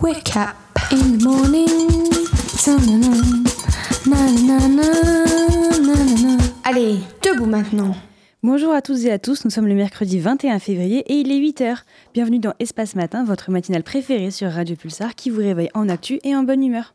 Wake up in the morning. Allez, debout maintenant. Bonjour à tous et à tous, nous sommes le mercredi 21 février et il est 8h. Bienvenue dans Espace Matin, votre matinale préférée sur Radio Pulsar qui vous réveille en actu et en bonne humeur.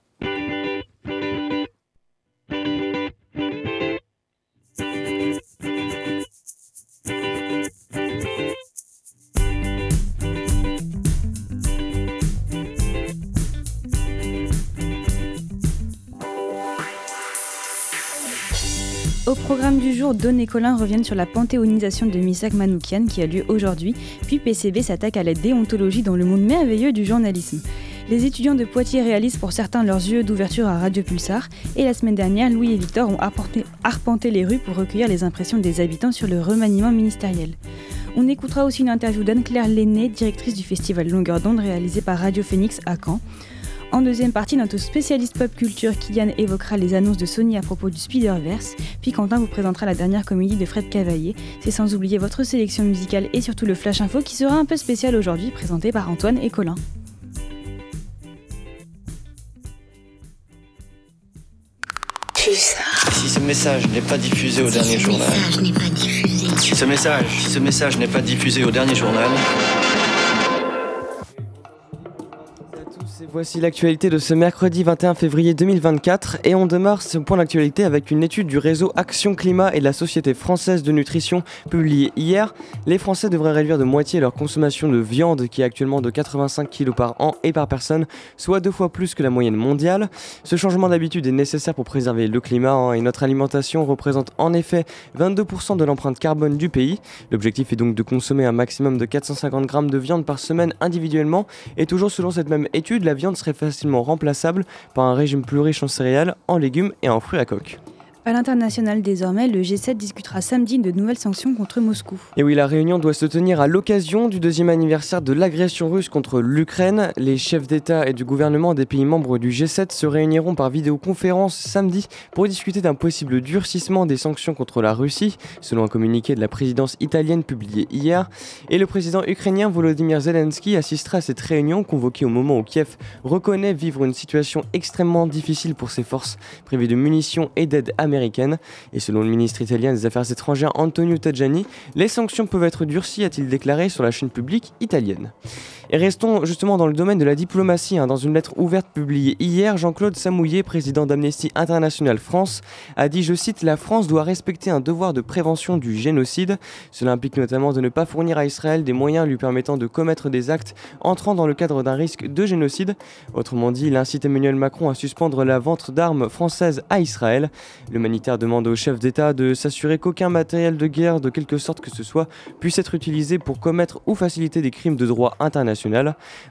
Programme du jour, Don et Colin reviennent sur la panthéonisation de Misak Manoukian qui a lieu aujourd'hui, puis PCB s'attaque à la déontologie dans le monde merveilleux du journalisme. Les étudiants de Poitiers réalisent pour certains leurs yeux d'ouverture à Radio Pulsar, et la semaine dernière, Louis et Victor ont arpenté les rues pour recueillir les impressions des habitants sur le remaniement ministériel. On écoutera aussi une interview d'Anne-Claire Lenné, directrice du festival Longueur d'onde réalisé par Radio Phoenix à Caen. En deuxième partie, notre spécialiste pop culture Kylian évoquera les annonces de Sony à propos du Spider-Verse, puis Quentin vous présentera la dernière comédie de Fred Cavaillé. C'est sans oublier votre sélection musicale et surtout le Flash Info qui sera un peu spécial aujourd'hui, présenté par Antoine et Colin. Si ce message n'est pas diffusé au dernier journal. Si ce message, si ce message n'est pas diffusé au dernier journal. Voici l'actualité de ce mercredi 21 février 2024 et on démarre ce point d'actualité avec une étude du réseau Action Climat et de la Société française de nutrition publiée hier. Les Français devraient réduire de moitié leur consommation de viande qui est actuellement de 85 kg par an et par personne, soit deux fois plus que la moyenne mondiale. Ce changement d'habitude est nécessaire pour préserver le climat hein, et notre alimentation représente en effet 22% de l'empreinte carbone du pays. L'objectif est donc de consommer un maximum de 450 g de viande par semaine individuellement et toujours selon cette même étude, la viande serait facilement remplaçable par un régime plus riche en céréales, en légumes et en fruits à coque. À l'international désormais, le G7 discutera samedi de nouvelles sanctions contre Moscou. Et oui, la réunion doit se tenir à l'occasion du deuxième anniversaire de l'agression russe contre l'Ukraine. Les chefs d'État et du gouvernement des pays membres du G7 se réuniront par vidéoconférence samedi pour discuter d'un possible durcissement des sanctions contre la Russie, selon un communiqué de la présidence italienne publié hier. Et le président ukrainien Volodymyr Zelensky assistera à cette réunion convoquée au moment où Kiev reconnaît vivre une situation extrêmement difficile pour ses forces privées de munitions et d'aide américaine et selon le ministre italien des Affaires étrangères Antonio Tajani, les sanctions peuvent être durcies, a-t-il déclaré sur la chaîne publique italienne. Et restons justement dans le domaine de la diplomatie. Hein. Dans une lettre ouverte publiée hier, Jean-Claude Samouillet, président d'Amnesty International France, a dit, je cite, La France doit respecter un devoir de prévention du génocide. Cela implique notamment de ne pas fournir à Israël des moyens lui permettant de commettre des actes entrant dans le cadre d'un risque de génocide. Autrement dit, il incite Emmanuel Macron à suspendre la vente d'armes françaises à Israël. L'humanitaire demande au chef d'État de s'assurer qu'aucun matériel de guerre, de quelque sorte que ce soit, puisse être utilisé pour commettre ou faciliter des crimes de droit international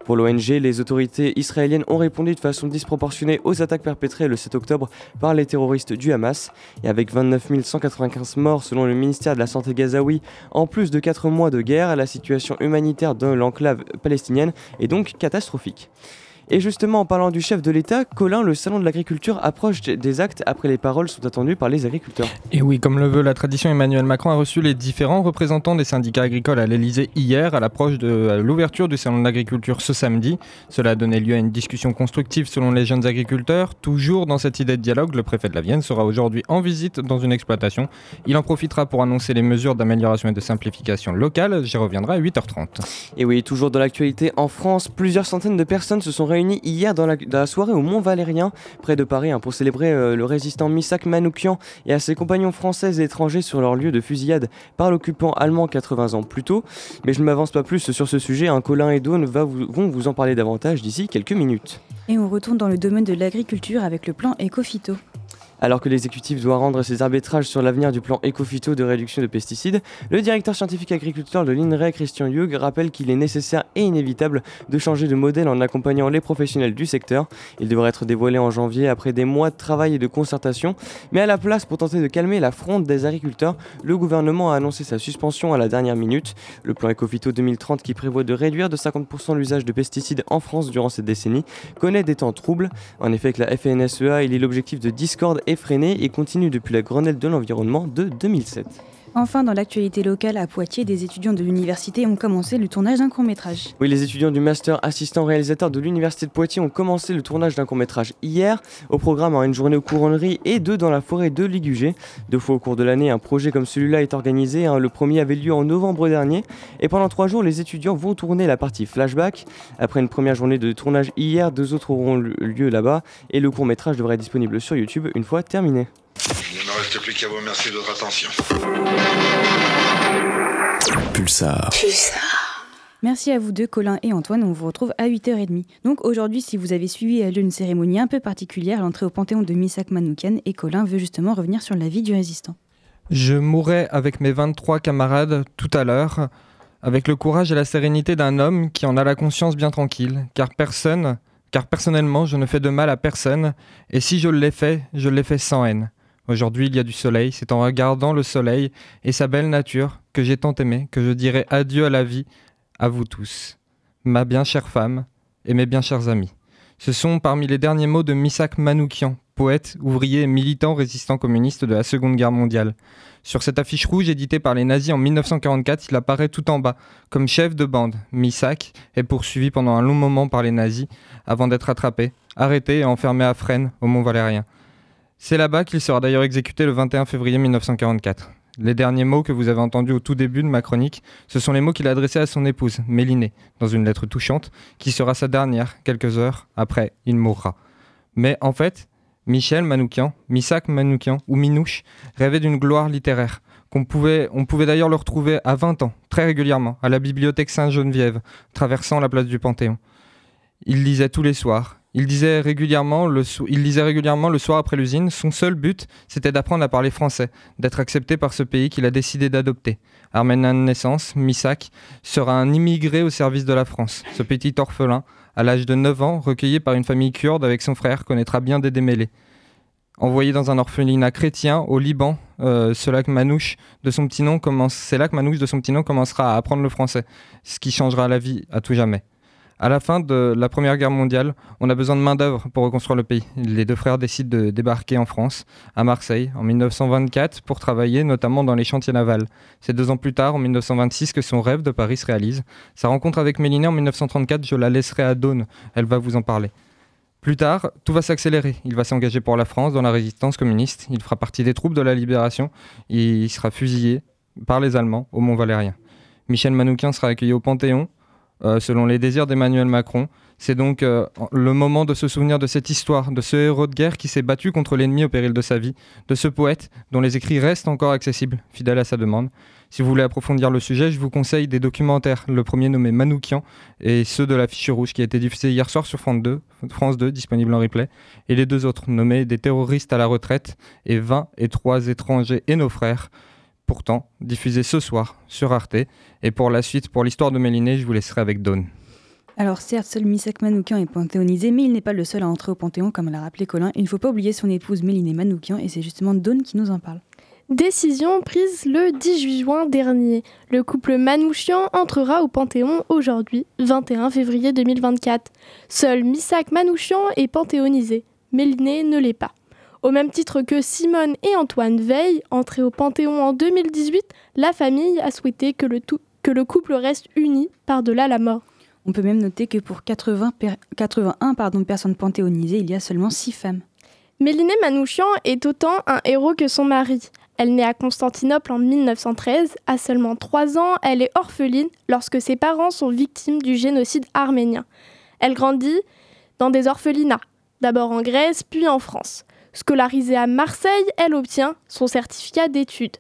pour l'ONG, les autorités israéliennes ont répondu de façon disproportionnée aux attaques perpétrées le 7 octobre par les terroristes du Hamas. Et avec 29 195 morts selon le ministère de la Santé gazaoui, en plus de 4 mois de guerre, la situation humanitaire dans l'enclave palestinienne est donc catastrophique. Et justement, en parlant du chef de l'État, Colin, le salon de l'agriculture approche des actes après les paroles sont attendues par les agriculteurs. Et oui, comme le veut la tradition, Emmanuel Macron a reçu les différents représentants des syndicats agricoles à l'Elysée hier à l'approche de l'ouverture du salon de l'agriculture ce samedi. Cela a donné lieu à une discussion constructive selon les jeunes agriculteurs. Toujours dans cette idée de dialogue, le préfet de la Vienne sera aujourd'hui en visite dans une exploitation. Il en profitera pour annoncer les mesures d'amélioration et de simplification locale. J'y reviendrai à 8h30. Et oui, toujours dans l'actualité, en France, plusieurs centaines de personnes se sont réunis hier dans la, soirée au Mont Valérien, près de Paris, hein, pour célébrer euh, le résistant Misak Manoukian et à ses compagnons français et étrangers sur leur lieu de fusillade par l'occupant allemand 80 ans plus tôt. Mais je ne m'avance pas plus sur ce sujet, un Colin et Dawn vont vous en parler davantage d'ici quelques minutes. Et on retourne dans le domaine de l'agriculture avec le plan Ecofito. Alors que l'exécutif doit rendre ses arbitrages sur l'avenir du plan Ecofito de réduction de pesticides, le directeur scientifique agriculteur de l'INRAE, Christian Hughes, rappelle qu'il est nécessaire et inévitable de changer de modèle en accompagnant les professionnels du secteur. Il devrait être dévoilé en janvier après des mois de travail et de concertation. Mais à la place, pour tenter de calmer la fronde des agriculteurs, le gouvernement a annoncé sa suspension à la dernière minute. Le plan Ecofito 2030, qui prévoit de réduire de 50% l'usage de pesticides en France durant cette décennie, connaît des temps troubles. En effet, avec la FNSEA, il est l'objectif de discorde et effréné et continue depuis la Grenelle de l'environnement de 2007. Enfin, dans l'actualité locale à Poitiers, des étudiants de l'université ont commencé le tournage d'un court-métrage. Oui, les étudiants du master assistant réalisateur de l'université de Poitiers ont commencé le tournage d'un court-métrage hier. Au programme, une journée aux couronneries et deux dans la forêt de Ligugé. Deux fois au cours de l'année, un projet comme celui-là est organisé. Hein. Le premier avait lieu en novembre dernier. Et pendant trois jours, les étudiants vont tourner la partie flashback. Après une première journée de tournage hier, deux autres auront lieu là-bas. Et le court-métrage devrait être disponible sur YouTube une fois terminé. Reste plus qu'à vous remercier de votre attention. Pulsar. Pulsar. Merci à vous deux, Colin et Antoine. On vous retrouve à 8h30. Donc aujourd'hui, si vous avez suivi une cérémonie un peu particulière, l'entrée au Panthéon de Misak Manoukian, et Colin veut justement revenir sur la vie du résistant. Je mourrai avec mes 23 camarades tout à l'heure, avec le courage et la sérénité d'un homme qui en a la conscience bien tranquille, car personne, car personnellement, je ne fais de mal à personne, et si je l'ai fait, je l'ai fait sans haine. Aujourd'hui, il y a du soleil, c'est en regardant le soleil et sa belle nature que j'ai tant aimé que je dirai adieu à la vie, à vous tous, ma bien chère femme et mes bien chers amis. Ce sont parmi les derniers mots de Misak Manoukian, poète, ouvrier et militant résistant communiste de la Seconde Guerre mondiale. Sur cette affiche rouge éditée par les nazis en 1944, il apparaît tout en bas, comme chef de bande. Misak est poursuivi pendant un long moment par les nazis, avant d'être attrapé, arrêté et enfermé à Fresnes, au Mont Valérien. C'est là-bas qu'il sera d'ailleurs exécuté le 21 février 1944. Les derniers mots que vous avez entendus au tout début de ma chronique, ce sont les mots qu'il a adressés à son épouse, Mélinée, dans une lettre touchante, qui sera sa dernière quelques heures après il mourra. Mais en fait, Michel Manoukian, Misak Manoukian ou Minouche rêvait d'une gloire littéraire. Qu'on pouvait, on pouvait d'ailleurs le retrouver à 20 ans, très régulièrement, à la bibliothèque Sainte-Geneviève, traversant la place du Panthéon. Il lisait tous les soirs, il, disait régulièrement le il régulièrement le soir après l'usine. Son seul but, c'était d'apprendre à parler français, d'être accepté par ce pays qu'il a décidé d'adopter. Arménien de naissance, Misak sera un immigré au service de la France. Ce petit orphelin, à l'âge de 9 ans, recueilli par une famille kurde avec son frère, connaîtra bien des démêlés. Envoyé dans un orphelinat chrétien au Liban, c'est là que Manouche de son petit nom commencera à apprendre le français, ce qui changera la vie à tout jamais. À la fin de la Première Guerre mondiale, on a besoin de main-d'œuvre pour reconstruire le pays. Les deux frères décident de débarquer en France, à Marseille, en 1924, pour travailler notamment dans les chantiers navals. C'est deux ans plus tard, en 1926, que son rêve de Paris se réalise. Sa rencontre avec Méliné en 1934, je la laisserai à Dawn, elle va vous en parler. Plus tard, tout va s'accélérer. Il va s'engager pour la France dans la résistance communiste. Il fera partie des troupes de la libération il sera fusillé par les Allemands au Mont Valérien. Michel Manoukian sera accueilli au Panthéon selon les désirs d'Emmanuel Macron. C'est donc euh, le moment de se souvenir de cette histoire, de ce héros de guerre qui s'est battu contre l'ennemi au péril de sa vie, de ce poète dont les écrits restent encore accessibles, fidèle à sa demande. Si vous voulez approfondir le sujet, je vous conseille des documentaires, le premier nommé Manoukian et ceux de la fiche rouge qui a été diffusé hier soir sur France 2, France 2 disponible en replay, et les deux autres nommés Des terroristes à la retraite et 20 et 3 étrangers et nos frères pourtant diffusé ce soir sur Arte. Et pour la suite, pour l'histoire de Méliné, je vous laisserai avec Dawn. Alors certes, seul Misak Manoukian est panthéonisé, mais il n'est pas le seul à entrer au Panthéon, comme l'a rappelé Colin. Il ne faut pas oublier son épouse Méliné Manoukian, et c'est justement Dawn qui nous en parle. Décision prise le 18 juin dernier. Le couple Manouchian entrera au Panthéon aujourd'hui, 21 février 2024. Seul Misak Manouchian est panthéonisé. Méliné ne l'est pas. Au même titre que Simone et Antoine Veil, entrés au Panthéon en 2018, la famille a souhaité que le, que le couple reste uni par-delà la mort. On peut même noter que pour 80 81 pardon, personnes panthéonisées, il y a seulement 6 femmes. Mélinée Manouchian est autant un héros que son mari. Elle naît à Constantinople en 1913. À seulement 3 ans, elle est orpheline lorsque ses parents sont victimes du génocide arménien. Elle grandit dans des orphelinats, d'abord en Grèce puis en France. Scolarisée à Marseille, elle obtient son certificat d'études.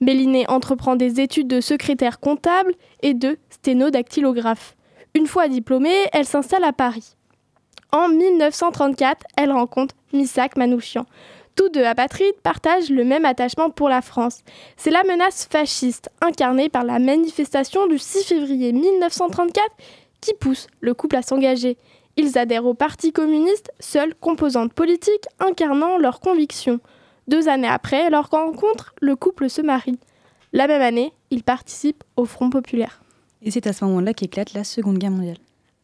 Méliné entreprend des études de secrétaire comptable et de sténodactylographe. Une fois diplômée, elle s'installe à Paris. En 1934, elle rencontre Misak Manouchian. Tous deux apatrides partagent le même attachement pour la France. C'est la menace fasciste incarnée par la manifestation du 6 février 1934 qui pousse le couple à s'engager. Ils adhèrent au Parti communiste, seule composante politique incarnant leurs convictions. Deux années après leur rencontre, le couple se marie. La même année, ils participent au Front populaire. Et c'est à ce moment-là qu'éclate la Seconde Guerre mondiale.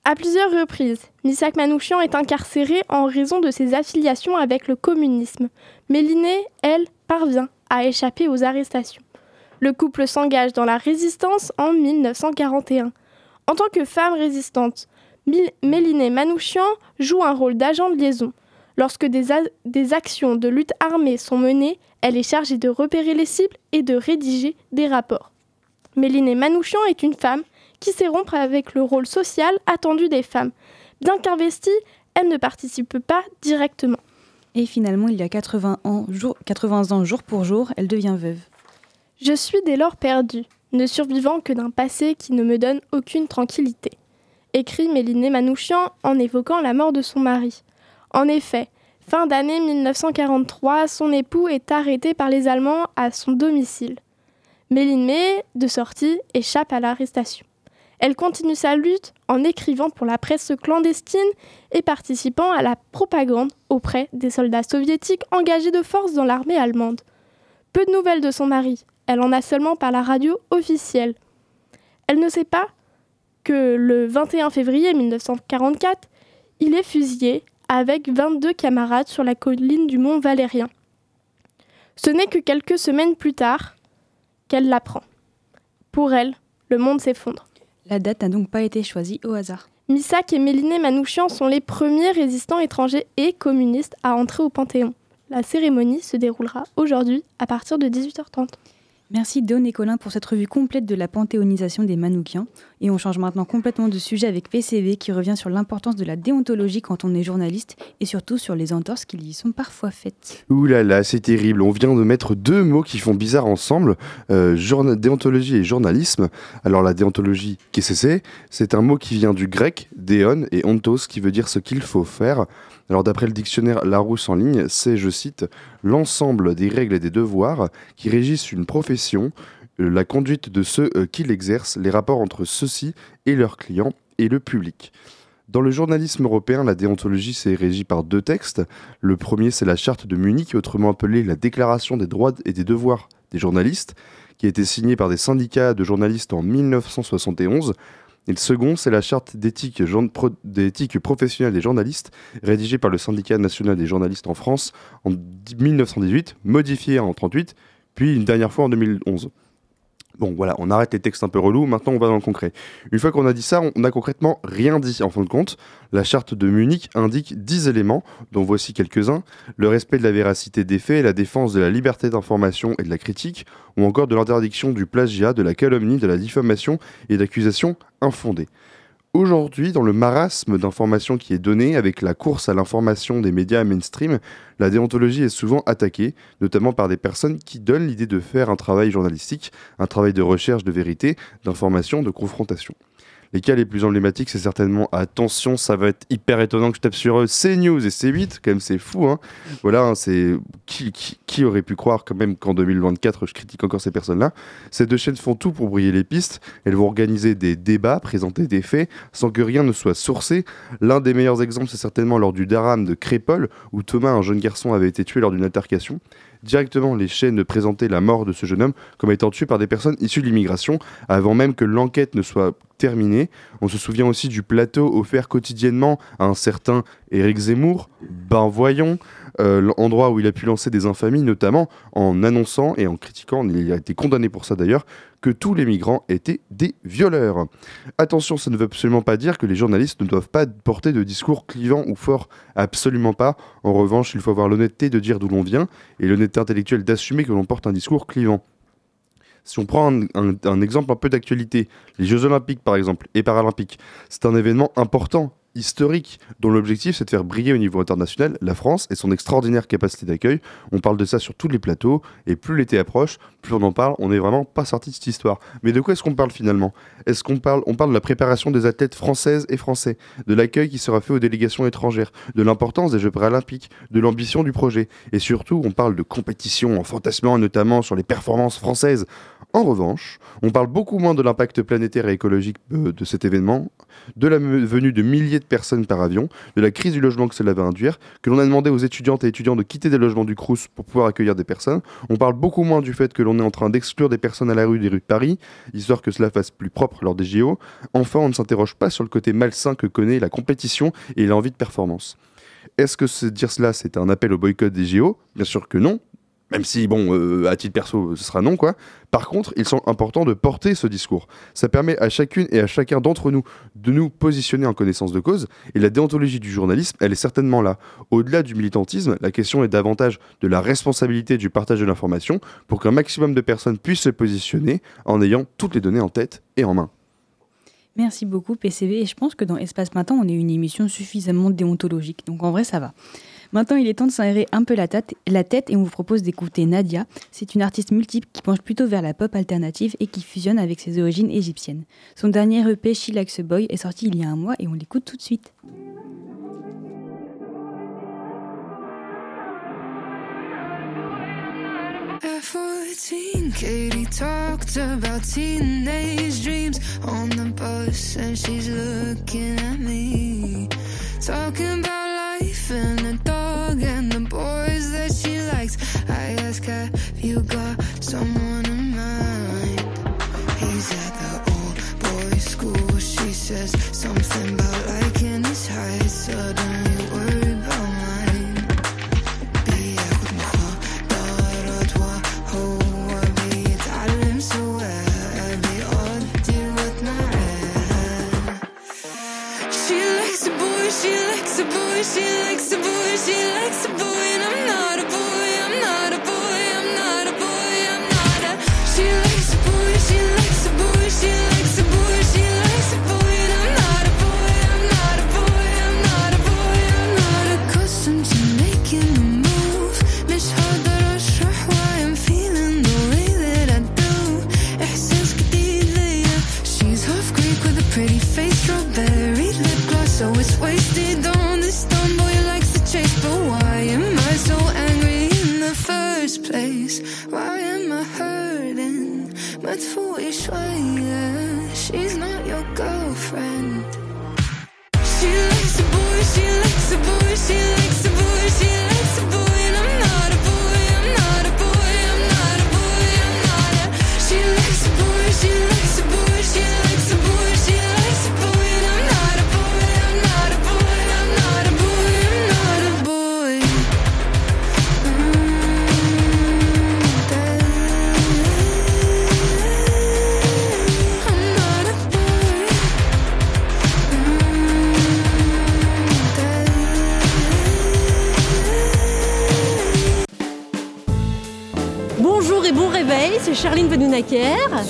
À plusieurs reprises, Misak Manouchian est incarcéré en raison de ses affiliations avec le communisme. Mais Linné, elle, parvient à échapper aux arrestations. Le couple s'engage dans la résistance en 1941. En tant que femme résistante, Mélinée Manouchian joue un rôle d'agent de liaison. Lorsque des, des, actions de lutte armée sont menées, elle est chargée de repérer les cibles et de rédiger des rapports. Mélinée Manouchian est une femme qui sait rompre avec le rôle social attendu des femmes. Bien qu'investie, elle ne participe pas directement. Et finalement, il y a 80 ans, jour, 80 ans jour pour jour, elle devient veuve. Je suis dès lors perdue, ne survivant que d'un passé qui ne me donne aucune tranquillité, écrit Mélinée Manouchian en évoquant la mort de son mari. En effet, fin d'année 1943, son époux est arrêté par les Allemands à son domicile. Mélinée, de sortie, échappe à l'arrestation. Elle continue sa lutte en écrivant pour la presse clandestine et participant à la propagande auprès des soldats soviétiques engagés de force dans l'armée allemande. Peu de nouvelles de son mari, elle en a seulement par la radio officielle. Elle ne sait pas que le 21 février 1944, il est fusillé avec 22 camarades sur la colline du mont Valérien. Ce n'est que quelques semaines plus tard qu'elle l'apprend. Pour elle, le monde s'effondre. La date n'a donc pas été choisie au hasard. Missak et Méliné Manouchian sont les premiers résistants étrangers et communistes à entrer au Panthéon. La cérémonie se déroulera aujourd'hui à partir de 18h30. Merci Don et Colin pour cette revue complète de la panthéonisation des Manoukiens. Et on change maintenant complètement de sujet avec PCV qui revient sur l'importance de la déontologie quand on est journaliste et surtout sur les entorses qui y sont parfois faites. Ouh là là, c'est terrible. On vient de mettre deux mots qui font bizarre ensemble euh, déontologie et journalisme. Alors la déontologie, qu'est-ce que c'est? C'est un mot qui vient du grec, déon, et ontos qui veut dire ce qu'il faut faire. Alors d'après le dictionnaire Larousse en ligne, c'est, je cite, l'ensemble des règles et des devoirs qui régissent une profession, euh, la conduite de ceux euh, qui l'exercent, les rapports entre ceux-ci et leurs clients et le public. Dans le journalisme européen, la déontologie s'est régie par deux textes. Le premier, c'est la charte de Munich, autrement appelée la Déclaration des droits et des devoirs des journalistes, qui a été signée par des syndicats de journalistes en 1971. Et le second, c'est la charte d'éthique, professionnelle des journalistes, rédigée par le syndicat national des journalistes en France en 1918, modifiée en 1938, puis une dernière fois en 2011. Bon, voilà, on arrête les textes un peu relous, maintenant on va dans le concret. Une fois qu'on a dit ça, on n'a concrètement rien dit en fin de compte. La charte de Munich indique 10 éléments, dont voici quelques-uns le respect de la véracité des faits, la défense de la liberté d'information et de la critique, ou encore de l'interdiction du plagiat, de la calomnie, de la diffamation et d'accusations infondées. Aujourd'hui, dans le marasme d'informations qui est donné avec la course à l'information des médias mainstream, la déontologie est souvent attaquée, notamment par des personnes qui donnent l'idée de faire un travail journalistique, un travail de recherche de vérité, d'information, de confrontation. Les cas les plus emblématiques, c'est certainement attention, ça va être hyper étonnant que je tape sur eux, CNews et C8, quand même c'est fou. Hein. Voilà, hein, c'est qui, qui, aurait pu croire quand même qu'en 2024, je critique encore ces personnes-là? Ces deux chaînes font tout pour brouiller les pistes. Elles vont organiser des débats, présenter des faits, sans que rien ne soit sourcé. L'un des meilleurs exemples, c'est certainement lors du Daram de Crépol, où Thomas, un jeune garçon, avait été tué lors d'une altercation directement les chaînes présentaient la mort de ce jeune homme comme étant tué par des personnes issues de l'immigration, avant même que l'enquête ne soit terminée. On se souvient aussi du plateau offert quotidiennement à un certain Éric Zemmour, ben voyons, l'endroit où il a pu lancer des infamies, notamment en annonçant et en critiquant, il a été condamné pour ça d'ailleurs, que tous les migrants étaient des violeurs. Attention, ça ne veut absolument pas dire que les journalistes ne doivent pas porter de discours clivants ou forts, absolument pas. En revanche, il faut avoir l'honnêteté de dire d'où l'on vient et l'honnêteté intellectuelle d'assumer que l'on porte un discours clivant. Si on prend un exemple un peu d'actualité, les Jeux Olympiques par exemple et Paralympiques, c'est un événement important historique dont l'objectif c'est de faire briller au niveau international la France et son extraordinaire capacité d'accueil. On parle de ça sur tous les plateaux et plus l'été approche, plus on en parle, on n'est vraiment pas sorti de cette histoire. Mais de quoi est-ce qu'on parle finalement? Est-ce qu'on parle on parle de la préparation des athlètes françaises et français, de l'accueil qui sera fait aux délégations étrangères, de l'importance des Jeux paralympiques, de l'ambition du projet? Et surtout on parle de compétition en fantasmant notamment sur les performances françaises. En revanche, on parle beaucoup moins de l'impact planétaire et écologique euh, de cet événement, de la venue de milliers de personnes par avion, de la crise du logement que cela va induire, que l'on a demandé aux étudiantes et étudiants de quitter des logements du Crous pour pouvoir accueillir des personnes. On parle beaucoup moins du fait que l'on est en train d'exclure des personnes à la rue des rues de Paris, histoire que cela fasse plus propre lors des JO. Enfin, on ne s'interroge pas sur le côté malsain que connaît la compétition et l'envie de performance. Est-ce que dire cela, c'est un appel au boycott des JO Bien sûr que non, même si, bon, euh, à titre perso, ce sera non, quoi. Par contre, il semble important de porter ce discours. Ça permet à chacune et à chacun d'entre nous de nous positionner en connaissance de cause, et la déontologie du journalisme, elle est certainement là. Au-delà du militantisme, la question est davantage de la responsabilité du partage de l'information pour qu'un maximum de personnes puissent se positionner en ayant toutes les données en tête et en main. Merci beaucoup PCB et je pense que dans Espace Matin, on est une émission suffisamment déontologique. Donc en vrai, ça va. Maintenant, il est temps de s'aérer un peu la tête, et on vous propose d'écouter Nadia. C'est une artiste multiple qui penche plutôt vers la pop alternative et qui fusionne avec ses origines égyptiennes. Son dernier EP, She Boy, est sorti il y a un mois et on l'écoute tout de suite. At 14, Katie talked about teenage dreams on the bus, and she's looking at me. Talking about life and the dog and the boys that she likes. I ask, Have you got someone in mind? He's at the old boys' school. She says something about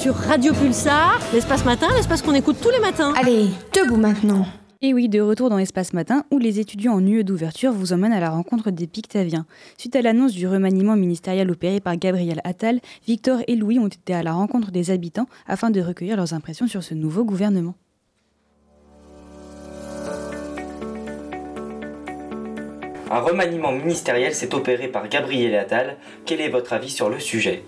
sur Radio Pulsar, l'espace matin, l'espace qu'on écoute tous les matins. Allez, debout maintenant. Et oui, de retour dans Espace Matin, où les étudiants en UE d'ouverture vous emmènent à la rencontre des Pictaviens. Suite à l'annonce du remaniement ministériel opéré par Gabriel Attal, Victor et Louis ont été à la rencontre des habitants afin de recueillir leurs impressions sur ce nouveau gouvernement. Un remaniement ministériel s'est opéré par Gabriel Attal. Quel est votre avis sur le sujet?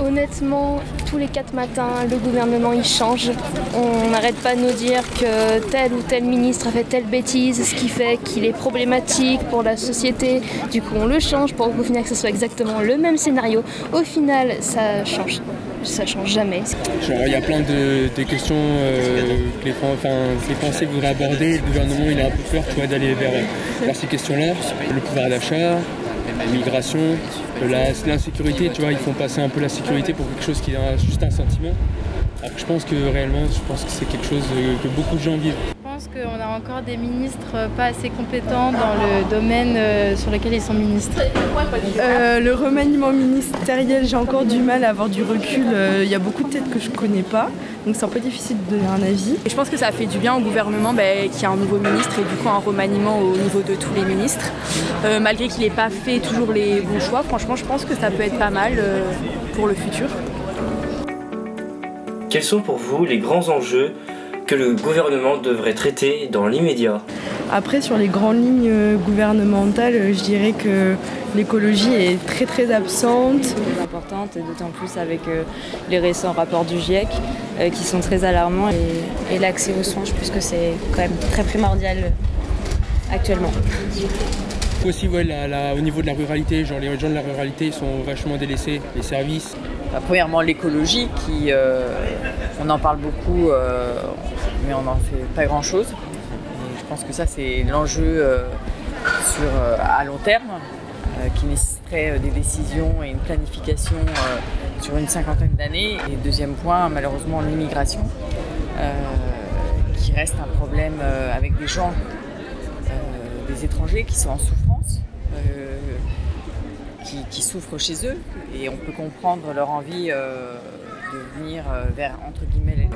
Honnêtement, tous les quatre matins, le gouvernement il change. On n'arrête pas de nous dire que tel ou tel ministre a fait telle bêtise, ce qui fait qu'il est problématique pour la société. Du coup, on le change pour au final que ce soit exactement le même scénario. Au final, ça change. Ça change jamais. Il y a plein de, questions euh, que les, Français voudraient aborder. Le gouvernement, il a un peu peur d'aller vers, vers ces questions-là. Le pouvoir d'achat, la- l'insécurité. Tu vois, ils font passer un peu la sécurité pour quelque chose qui est juste un sentiment. Alors que je pense que réellement, je pense que c'est quelque chose que beaucoup de gens vivent. Qu'on a encore des ministres pas assez compétents dans le domaine euh, sur lequel ils sont ministres. Euh, le remaniement ministériel, j'ai encore du mal à avoir du recul. Euh, Il y a beaucoup de têtes que je connais pas, donc c'est un peu difficile de donner un avis. Et je pense que ça fait du bien au gouvernement ben, qu'il y ait un nouveau ministre et du coup un remaniement au niveau de tous les ministres. Euh, malgré qu'il n'ait pas fait toujours les bons choix, franchement je pense que ça peut être pas mal euh, pour le futur. Quels sont pour vous les grands enjeux que le gouvernement devrait traiter dans l'immédiat Après, sur les grandes lignes euh, gouvernementales, euh, je dirais que l'écologie est très très absente. importante, et d'autant plus avec euh, les récents rapports du GIEC qui sont très alarmants. Et, et l'accès aux soins, je pense que c'est quand même très primordial actuellement. Aussi, ouais, la- la- au niveau de la ruralité, genre les gens de la ruralité sont vachement délaissés, les services. Bah, premièrement, l'écologie, qui, euh, on en parle beaucoup, euh, mais on n'en fait pas grand-chose. Je pense que ça, c'est l'enjeu euh, à long terme. qui nécessiterait des décisions et une planification sur une cinquantaine d'années. Et deuxième point, malheureusement, l'immigration, qui reste un problème avec des gens, des étrangers qui sont en souffrance qui, souffrent chez eux et on peut comprendre leur envie euh, de venir euh, vers entre guillemets les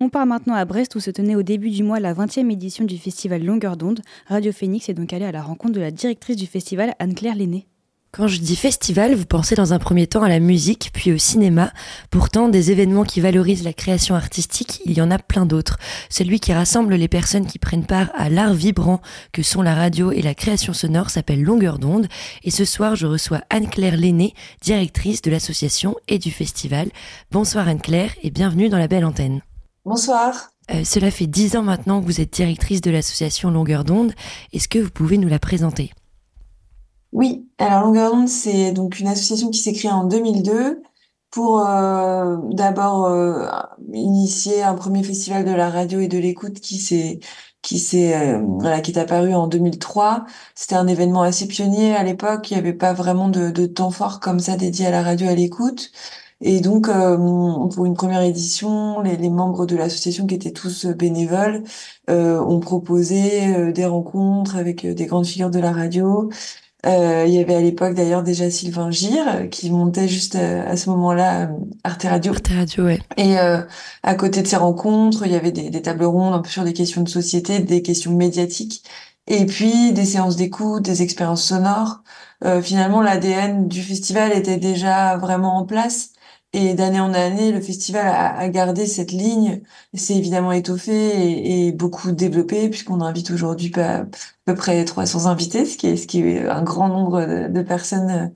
On part maintenant à Brest où se tenait au début du mois la 20e édition du festival Longueur d'onde. Radio Phoenix est donc allé à la rencontre de la directrice du festival, Anne-Claire Lenné. Quand je dis festival, vous pensez dans un premier temps à la musique, puis au cinéma. Pourtant, des événements qui valorisent la création artistique, il y en a plein d'autres. Celui qui rassemble les personnes qui prennent part à l'art vibrant que sont la radio et la création sonore s'appelle Longueur d'onde. Et ce soir, je reçois Anne-Claire Lenné, directrice de l'association et du festival. Bonsoir Anne-Claire et bienvenue dans la belle antenne. Bonsoir. Euh, cela fait dix ans maintenant que vous êtes directrice de l'association Longueur d'onde. Est-ce que vous pouvez nous la présenter? Oui, alors Longueur c'est donc une association qui s'est créée en 2002 pour euh, d'abord euh, initier un premier festival de la radio et de l'écoute qui s'est qui s'est euh, voilà, qui est apparu en 2003. C'était un événement assez pionnier à l'époque. Il n'y avait pas vraiment de, de temps fort comme ça dédié à la radio et à l'écoute. Et donc, pour une première édition, les, membres de l'association, qui étaient tous bénévoles, ont proposé des rencontres avec des grandes figures de la radio, il y avait à l'époque d'ailleurs déjà Sylvain Gire qui montait juste euh, à, ce moment-là euh, Arte Radio. Arte Radio, ouais. Et à côté de ces rencontres, il y avait des, des, tables rondes un peu sur des questions de société, des questions médiatiques, et puis des séances d'écoute, des expériences sonores. finalement, l'ADN du festival était déjà vraiment en place. Et d'année en année, le festival a, gardé cette ligne, s'est évidemment étoffé et, beaucoup développé, puisqu'on invite aujourd'hui à peu près 300 invités, ce qui est, ce qui est un grand nombre de, personnes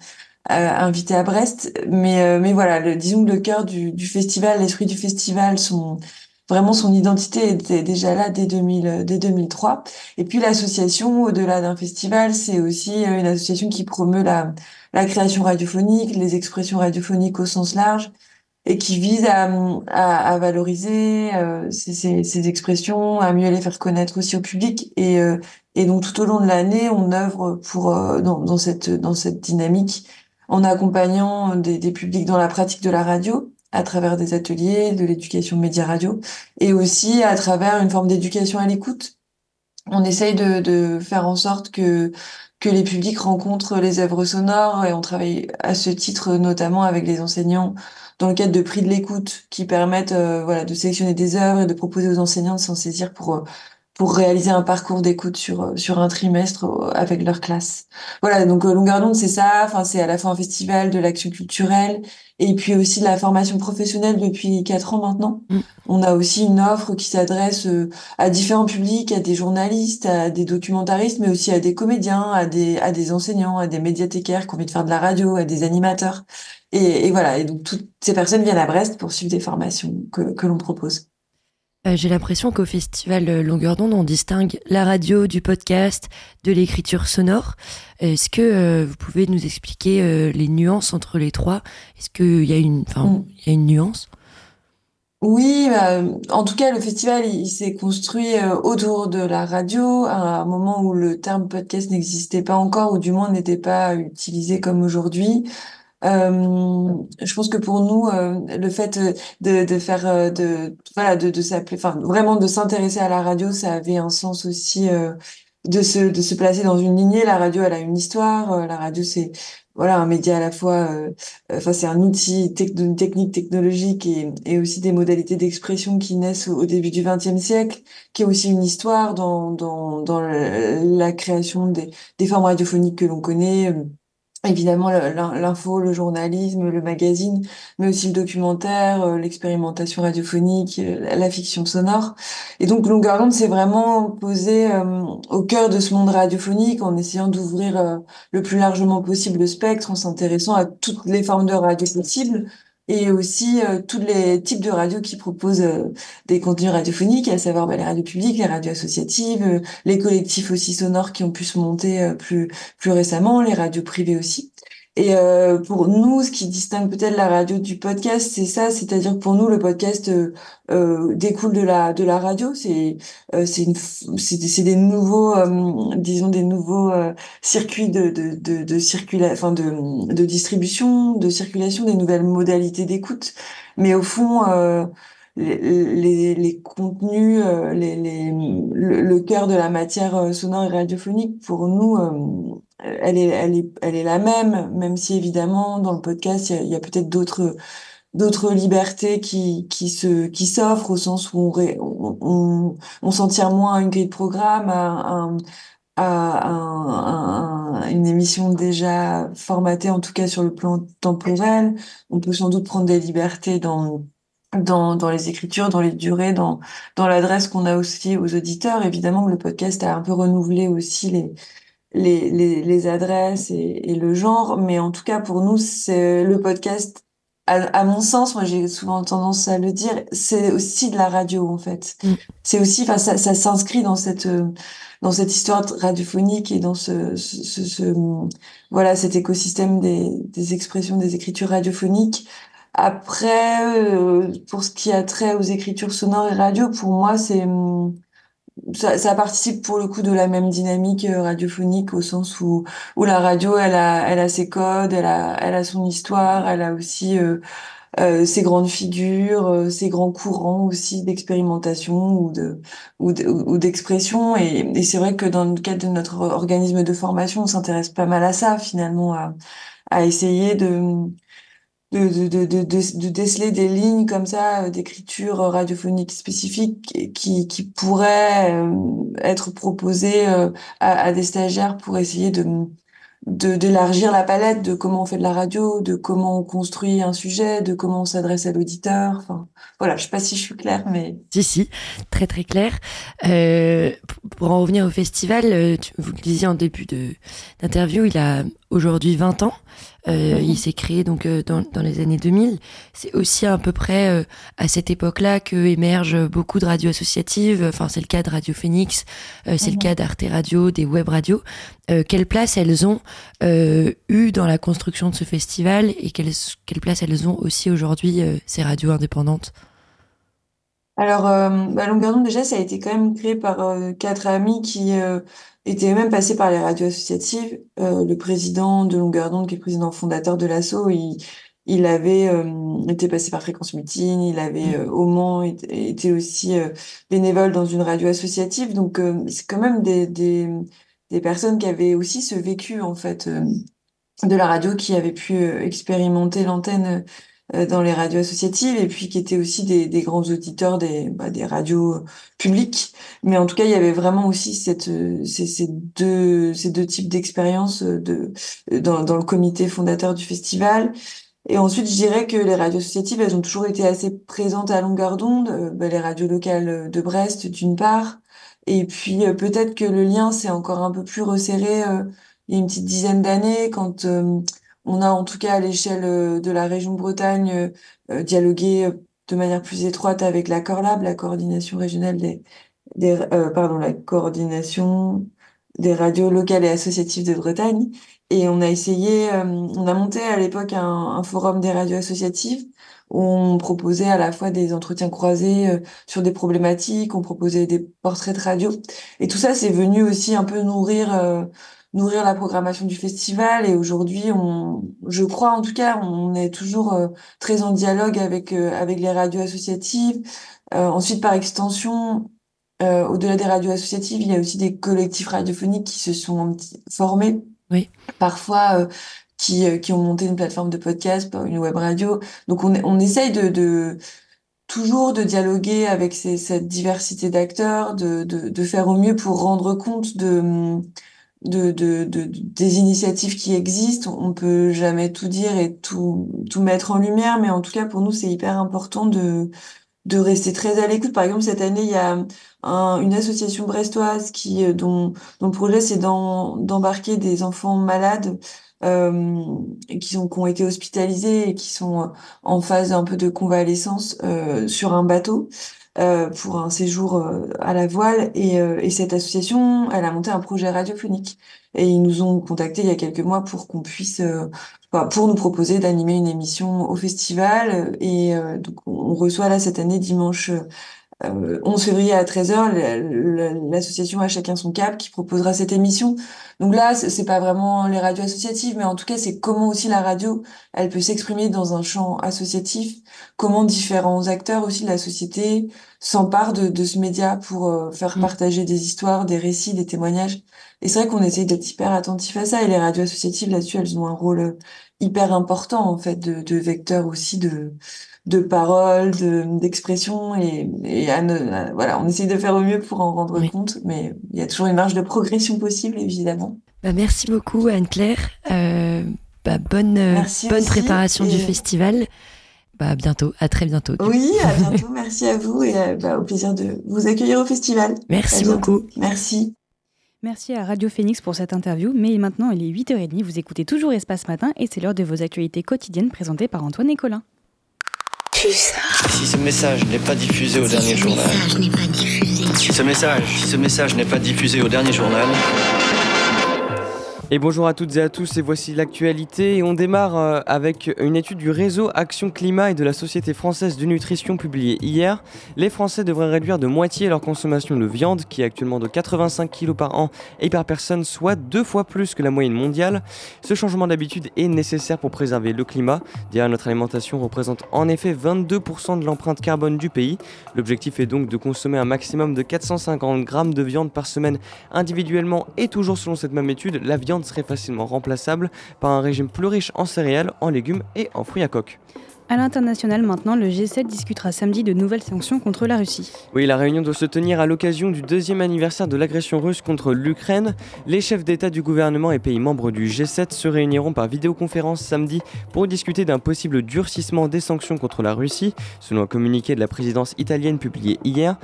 euh, invitées à Brest. Mais, euh, mais voilà, le, disons que le cœur du, du festival, l'esprit du festival, son, vraiment son identité était déjà là dès, 2000, dès 2003. Et puis l'association, au-delà d'un festival, c'est aussi une association qui promeut la la création radiophonique, les expressions radiophoniques au sens large, et qui vise à, à, à valoriser euh, ces, ces, ces, expressions, à mieux les faire connaître aussi au public. Et, euh, et donc tout au long de l'année, on œuvre pour euh, dans, dans, cette dans cette dynamique en accompagnant des, des publics dans la pratique de la radio à travers des ateliers, de l'éducation média radio, et aussi à travers une forme d'éducation à l'écoute. On essaye de, faire en sorte que que les publics rencontrent les œuvres sonores et on travaille à ce titre notamment avec les enseignants dans le cadre de prix de l'écoute qui permettent euh, voilà de sélectionner des œuvres et de proposer aux enseignants de s'en saisir pour euh, pour réaliser un parcours d'écoute sur euh, sur un trimestre avec leur classe. Voilà, donc Longueur d'onde c'est ça, enfin c'est à la fois un festival de l'action culturelle et puis aussi de la formation professionnelle depuis quatre ans maintenant. Mm. On a aussi une offre qui s'adresse euh, à différents publics, à des journalistes, à des documentaristes, mais aussi à des comédiens, à des, à des enseignants, à des médiathécaires qui ont envie de faire de la radio, à des animateurs. Et, et voilà, et donc toutes ces personnes viennent à Brest pour suivre des formations que, que l'on propose. Euh, j'ai l'impression qu'au festival euh, Longueur d'onde, on distingue la radio du podcast, de l'écriture sonore. Est-ce que euh, vous pouvez nous expliquer les nuances entre les trois? Est-ce qu'il y a une, enfin, mm. il y a une nuance? Oui, bah, en tout cas, le festival, il, s'est construit autour de la radio, à un moment où le terme podcast n'existait pas encore, ou du moins n'était pas utilisé comme aujourd'hui. Euh, je pense que pour nous, euh, le fait de, de faire, euh, de voilà, de, de s'appeler, enfin vraiment de s'intéresser à la radio, ça avait un sens aussi de se de se placer dans une lignée. La radio, elle a une histoire. la radio, c'est voilà un média à la fois. Enfin, c'est un outil une technique technologique et, et aussi des modalités d'expression qui naissent au, début du XXe siècle, qui est aussi une histoire dans dans dans la, création des des formes radiophoniques que l'on connaît évidemment l'info, le journalisme, le magazine, mais aussi le documentaire, euh, l'expérimentation radiophonique, euh, la fiction sonore. Et donc Longueur d'onde s'est vraiment posé euh, au cœur de ce monde radiophonique en essayant d'ouvrir le plus largement possible le spectre, en s'intéressant à toutes les formes de radio possibles, et aussi euh, tous les types de radios qui proposent euh, des contenus radiophoniques, à savoir bah, les radios publiques, les radios associatives, euh, les collectifs aussi sonores qui ont pu se monter plus plus récemment, les radios privées aussi. Et euh, pour nous, ce qui distingue peut-être la radio du podcast, c'est ça, c'est-à-dire que pour nous, le podcast euh, euh découle de la de la radio. C'est euh, c'est une c'est des nouveaux, euh, disons des nouveaux circuits de de de, de enfin de de distribution, de circulation, des nouvelles modalités d'écoute. Mais au fond, les, les, contenus, les, les, le, le cœur de la matière sonore et radiophonique, pour nous, elle est, elle est, elle est la même, même si évidemment dans le podcast il y a, peut-être d'autres d'autres libertés qui qui se qui s'offrent au sens où on on, on, s'en tire moins à une grille de programme à, à, une émission déjà formatée en tout cas sur le plan temporel on peut sans doute prendre des libertés dans dans, dans les écritures, dans les durées, dans, dans l'adresse qu'on a aussi aux auditeurs. Évidemment le podcast a un peu renouvelé aussi les, les, les, les adresses et, et, le genre, mais en tout cas pour nous, c'est le podcast. À, mon sens, moi j'ai souvent tendance à le dire, c'est aussi de la radio en fait. Mm. C'est aussi, enfin ça, ça s'inscrit dans cette dans cette histoire radiophonique et dans ce, ce, ce, voilà cet écosystème des, des expressions, des écritures radiophoniques. Après, euh, pour ce qui a trait aux écritures sonores et radio, pour moi c'est ça, ça, participe pour le coup de la même dynamique euh, radiophonique au sens où où la radio elle a elle a ses codes elle a elle a son histoire elle a aussi euh, euh ses grandes figures euh, ses grands courants aussi d'expérimentation ou de ou d'expression. Et, et c'est vrai que dans le cadre de notre organisme de formation on s'intéresse pas mal à ça finalement à à essayer de de, de, de, de, déceler des lignes comme ça euh, d'écriture radiophonique spécifique qui, qui pourraient euh, être proposées euh, à, des stagiaires pour essayer de d'élargir la palette de comment on fait de la radio, de comment on construit un sujet, de comment on s'adresse à l'auditeur. Enfin, voilà, je sais pas si je suis claire, mais si si, très très clair. Euh, pour en revenir au festival, vous le disiez en début de d'interview, il a aujourd'hui 20 ans. Euh, il s'est créé donc euh, dans, dans, les années 2000. C'est aussi à peu près euh, à cette époque-là que émergent beaucoup de radios associatives. Enfin, c'est le cas de Radio Phoenix, c'est le cas d'Arte Radio, des web radios. quelle place elles ont eu dans la construction de ce festival et quelle, quelle place elles ont aussi aujourd'hui ces radios indépendantes? Alors, bah, Longueur d'onde, déjà, ça a été quand même créé par quatre amis qui était même passé par les radios associatives. Euh, le président de Longueur d'onde, qui est président fondateur de l'ASSO, il, il avait euh, été passé par Fréquence Mutine, il avait euh, au Mans été, aussi bénévole dans une radio associative. Donc c'est quand même des, des, des, personnes qui avaient aussi ce vécu en fait de la radio, qui avaient pu expérimenter l'antenne dans les radios associatives et puis qui étaient aussi des, des grands auditeurs des, bah, des radios publiques. Mais en tout cas, il y avait vraiment aussi cette, euh, ces, ces deux, ces deux types d'expériences euh, de, dans, dans le comité fondateur du festival. Et ensuite, je dirais que les radios associatives, elles ont toujours été assez présentes à longueur d'onde. Bah, les radios locales de Brest, d'une part. Et puis, peut-être que le lien s'est encore un peu plus resserré il y a une petite dizaine d'années quand on a en tout cas à l'échelle euh, de la région Bretagne euh, euh, dialogué de manière plus étroite avec la Corlab, la coordination régionale des, pardon, la coordination des radios locales et associatives de Bretagne. Et on a essayé, on a monté à l'époque un, un, forum des radios associatives où on proposait à la fois des entretiens croisés sur des problématiques, on proposait des portraits de radio. Et tout ça, c'est venu aussi un peu nourrir nourrir la programmation du festival. Et aujourd'hui, on, je crois en tout cas, on est toujours euh, très en dialogue avec euh, avec les radios associatives. Euh, ensuite, par extension, au-delà des radios associatives, il y a aussi des collectifs radiophoniques qui se sont formés. Oui. Parfois. qui, qui ont monté une plateforme de podcast, une web radio. Donc on, on essaye de, de toujours de dialoguer avec ces, cette diversité d'acteurs, de, de, de, faire au mieux pour rendre compte de, de, de, de, des initiatives qui existent. On peut jamais tout dire et tout, tout mettre en lumière, mais en tout cas, pour nous, c'est hyper important de, de rester très à l'écoute. Par exemple, cette année, il y a un, une association brestoise qui, euh, dont, dont le projet, c'est d'embarquer des enfants malades euh, qui, sont, qui ont été hospitalisés et qui sont en phase un peu de convalescence euh, sur un bateau. Pour un séjour à la voile. Et, et cette association, elle a monté un projet radiophonique. Et ils nous ont contactés il y a quelques mois pour qu'on puisse, pour nous proposer d'animer une émission au festival. Et donc on reçoit là cette année dimanche 11 euh, février à 13h, l'association A Chacun Son Cap qui proposera cette émission. Donc là, c'est pas vraiment les radios associatives, mais en tout cas, c'est comment aussi la radio, elle peut s'exprimer dans un champ associatif, comment différents acteurs aussi de la société s'emparent de, de ce média pour euh, faire mmh. partager des histoires, des récits, des témoignages. Et c'est vrai qu'on essaye d'être hyper attentif à ça, et les radios associatives, là-dessus, elles ont un rôle hyper important, en fait, de, de vecteur aussi de de paroles, d'expression et, et voilà, on essaye de faire au mieux pour en rendre compte, mais il y a toujours une marge de progression possible, évidemment. Bah, merci beaucoup Anne-Claire. Euh, bah, bonne euh, bonne préparation du festival. Bah, à bientôt, à très bientôt. Oui, à bientôt. merci à vous et euh, bah, au plaisir de vous accueillir au festival. Merci beaucoup. Merci. Merci à Radio Phoenix pour cette interview, mais maintenant il est 8h30, vous écoutez toujours Espace Matin et c'est l'heure de vos actualités quotidiennes présentées par Antoine et Colin. Si ce message n'est pas diffusé au dernier journal. Si ce message, si ce message n'est pas diffusé au dernier journal. Et bonjour à toutes et à tous, et voici l'actualité. On démarre euh, avec une étude du réseau Action Climat et de la Société française de nutrition publiée hier. Les Français devraient réduire de moitié leur consommation de viande, qui est actuellement de 85 kg par an et par personne, soit deux fois plus que la moyenne mondiale. Ce changement d'habitude est nécessaire pour préserver le climat. Derrière notre alimentation représente en effet 22% de l'empreinte carbone du pays. L'objectif est donc de consommer un maximum de 450 grammes de viande par semaine individuellement et toujours selon cette même étude, la viande serait facilement remplaçable par un régime plus riche en céréales, en légumes et en fruits à coque. À l'international maintenant, le G7 discutera samedi de nouvelles sanctions contre la Russie. Oui, la réunion doit se tenir à l'occasion du deuxième anniversaire de l'agression russe contre l'Ukraine. Les chefs d'État du gouvernement et pays membres du G7 se réuniront par vidéoconférence samedi pour discuter d'un possible durcissement des sanctions contre la Russie, selon un communiqué de la présidence italienne publié hier.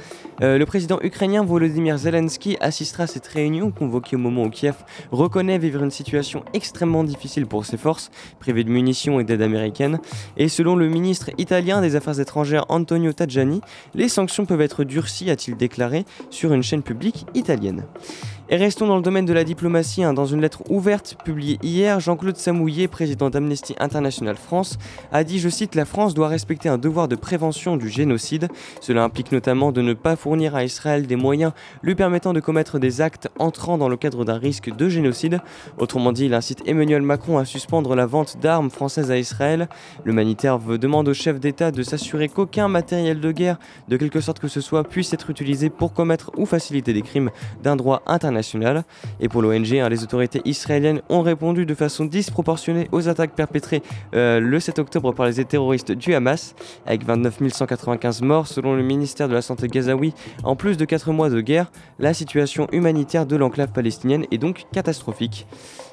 Euh, le président ukrainien Volodymyr Zelensky assistera à cette réunion convoquée au moment où Kiev reconnaît vivre une situation extrêmement difficile pour ses forces, privées de munitions et d'aide américaine. Et selon le ministre italien des Affaires étrangères Antonio Tajani, les sanctions peuvent être durcies, a-t-il déclaré sur une chaîne publique italienne. Et restons dans le domaine de la diplomatie. Hein. Dans une lettre ouverte publiée hier, Jean-Claude Samouillet, président d'Amnesty International France, a dit, je cite, La France doit respecter un devoir de prévention du génocide. Cela implique notamment de ne pas fournir à Israël des moyens lui permettant de commettre des actes entrant dans le cadre d'un risque de génocide. Autrement dit, il incite Emmanuel Macron à suspendre la vente d'armes françaises à Israël. L'humanitaire demande au chef d'État de s'assurer qu'aucun matériel de guerre, de quelque sorte que ce soit, puisse être utilisé pour commettre ou faciliter des crimes d'un droit international et pour l'ONG, hein, les autorités israéliennes ont répondu de façon disproportionnée aux attaques perpétrées euh, le 7 octobre par les terroristes du Hamas, avec 29 195 morts selon le ministère de la Santé gazaoui. En plus de 4 mois de guerre, la situation humanitaire de l'enclave palestinienne est donc catastrophique.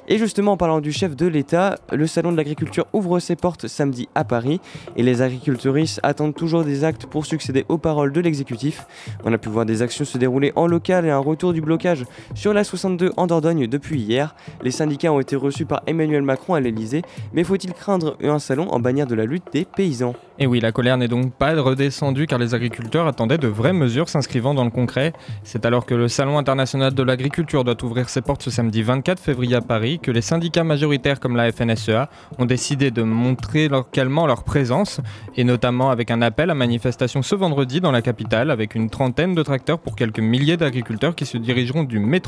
Et justement, en parlant du chef de l'État, le Salon de l'agriculture ouvre ses portes samedi à Paris et les agriculteuristes attendent toujours des actes pour succéder aux paroles de l'exécutif. On a pu voir des actions se dérouler en local et un retour du blocage sur la 62 en Dordogne depuis hier. Les syndicats ont été reçus par Emmanuel Macron à l'Elysée, mais faut-il craindre un salon en bannière de la lutte des paysans? Et oui, la colère n'est donc pas redescendue car les agriculteurs attendaient de vraies mesures s'inscrivant dans le concret. C'est alors que le Salon international de l'agriculture doit ouvrir ses portes ce samedi 24 février à Paris que les syndicats majoritaires comme la FNSEA ont décidé de montrer localement leur présence, et notamment avec un appel à manifestation ce vendredi dans la capitale, avec une trentaine de tracteurs pour quelques milliers d'agriculteurs qui se dirigeront du métro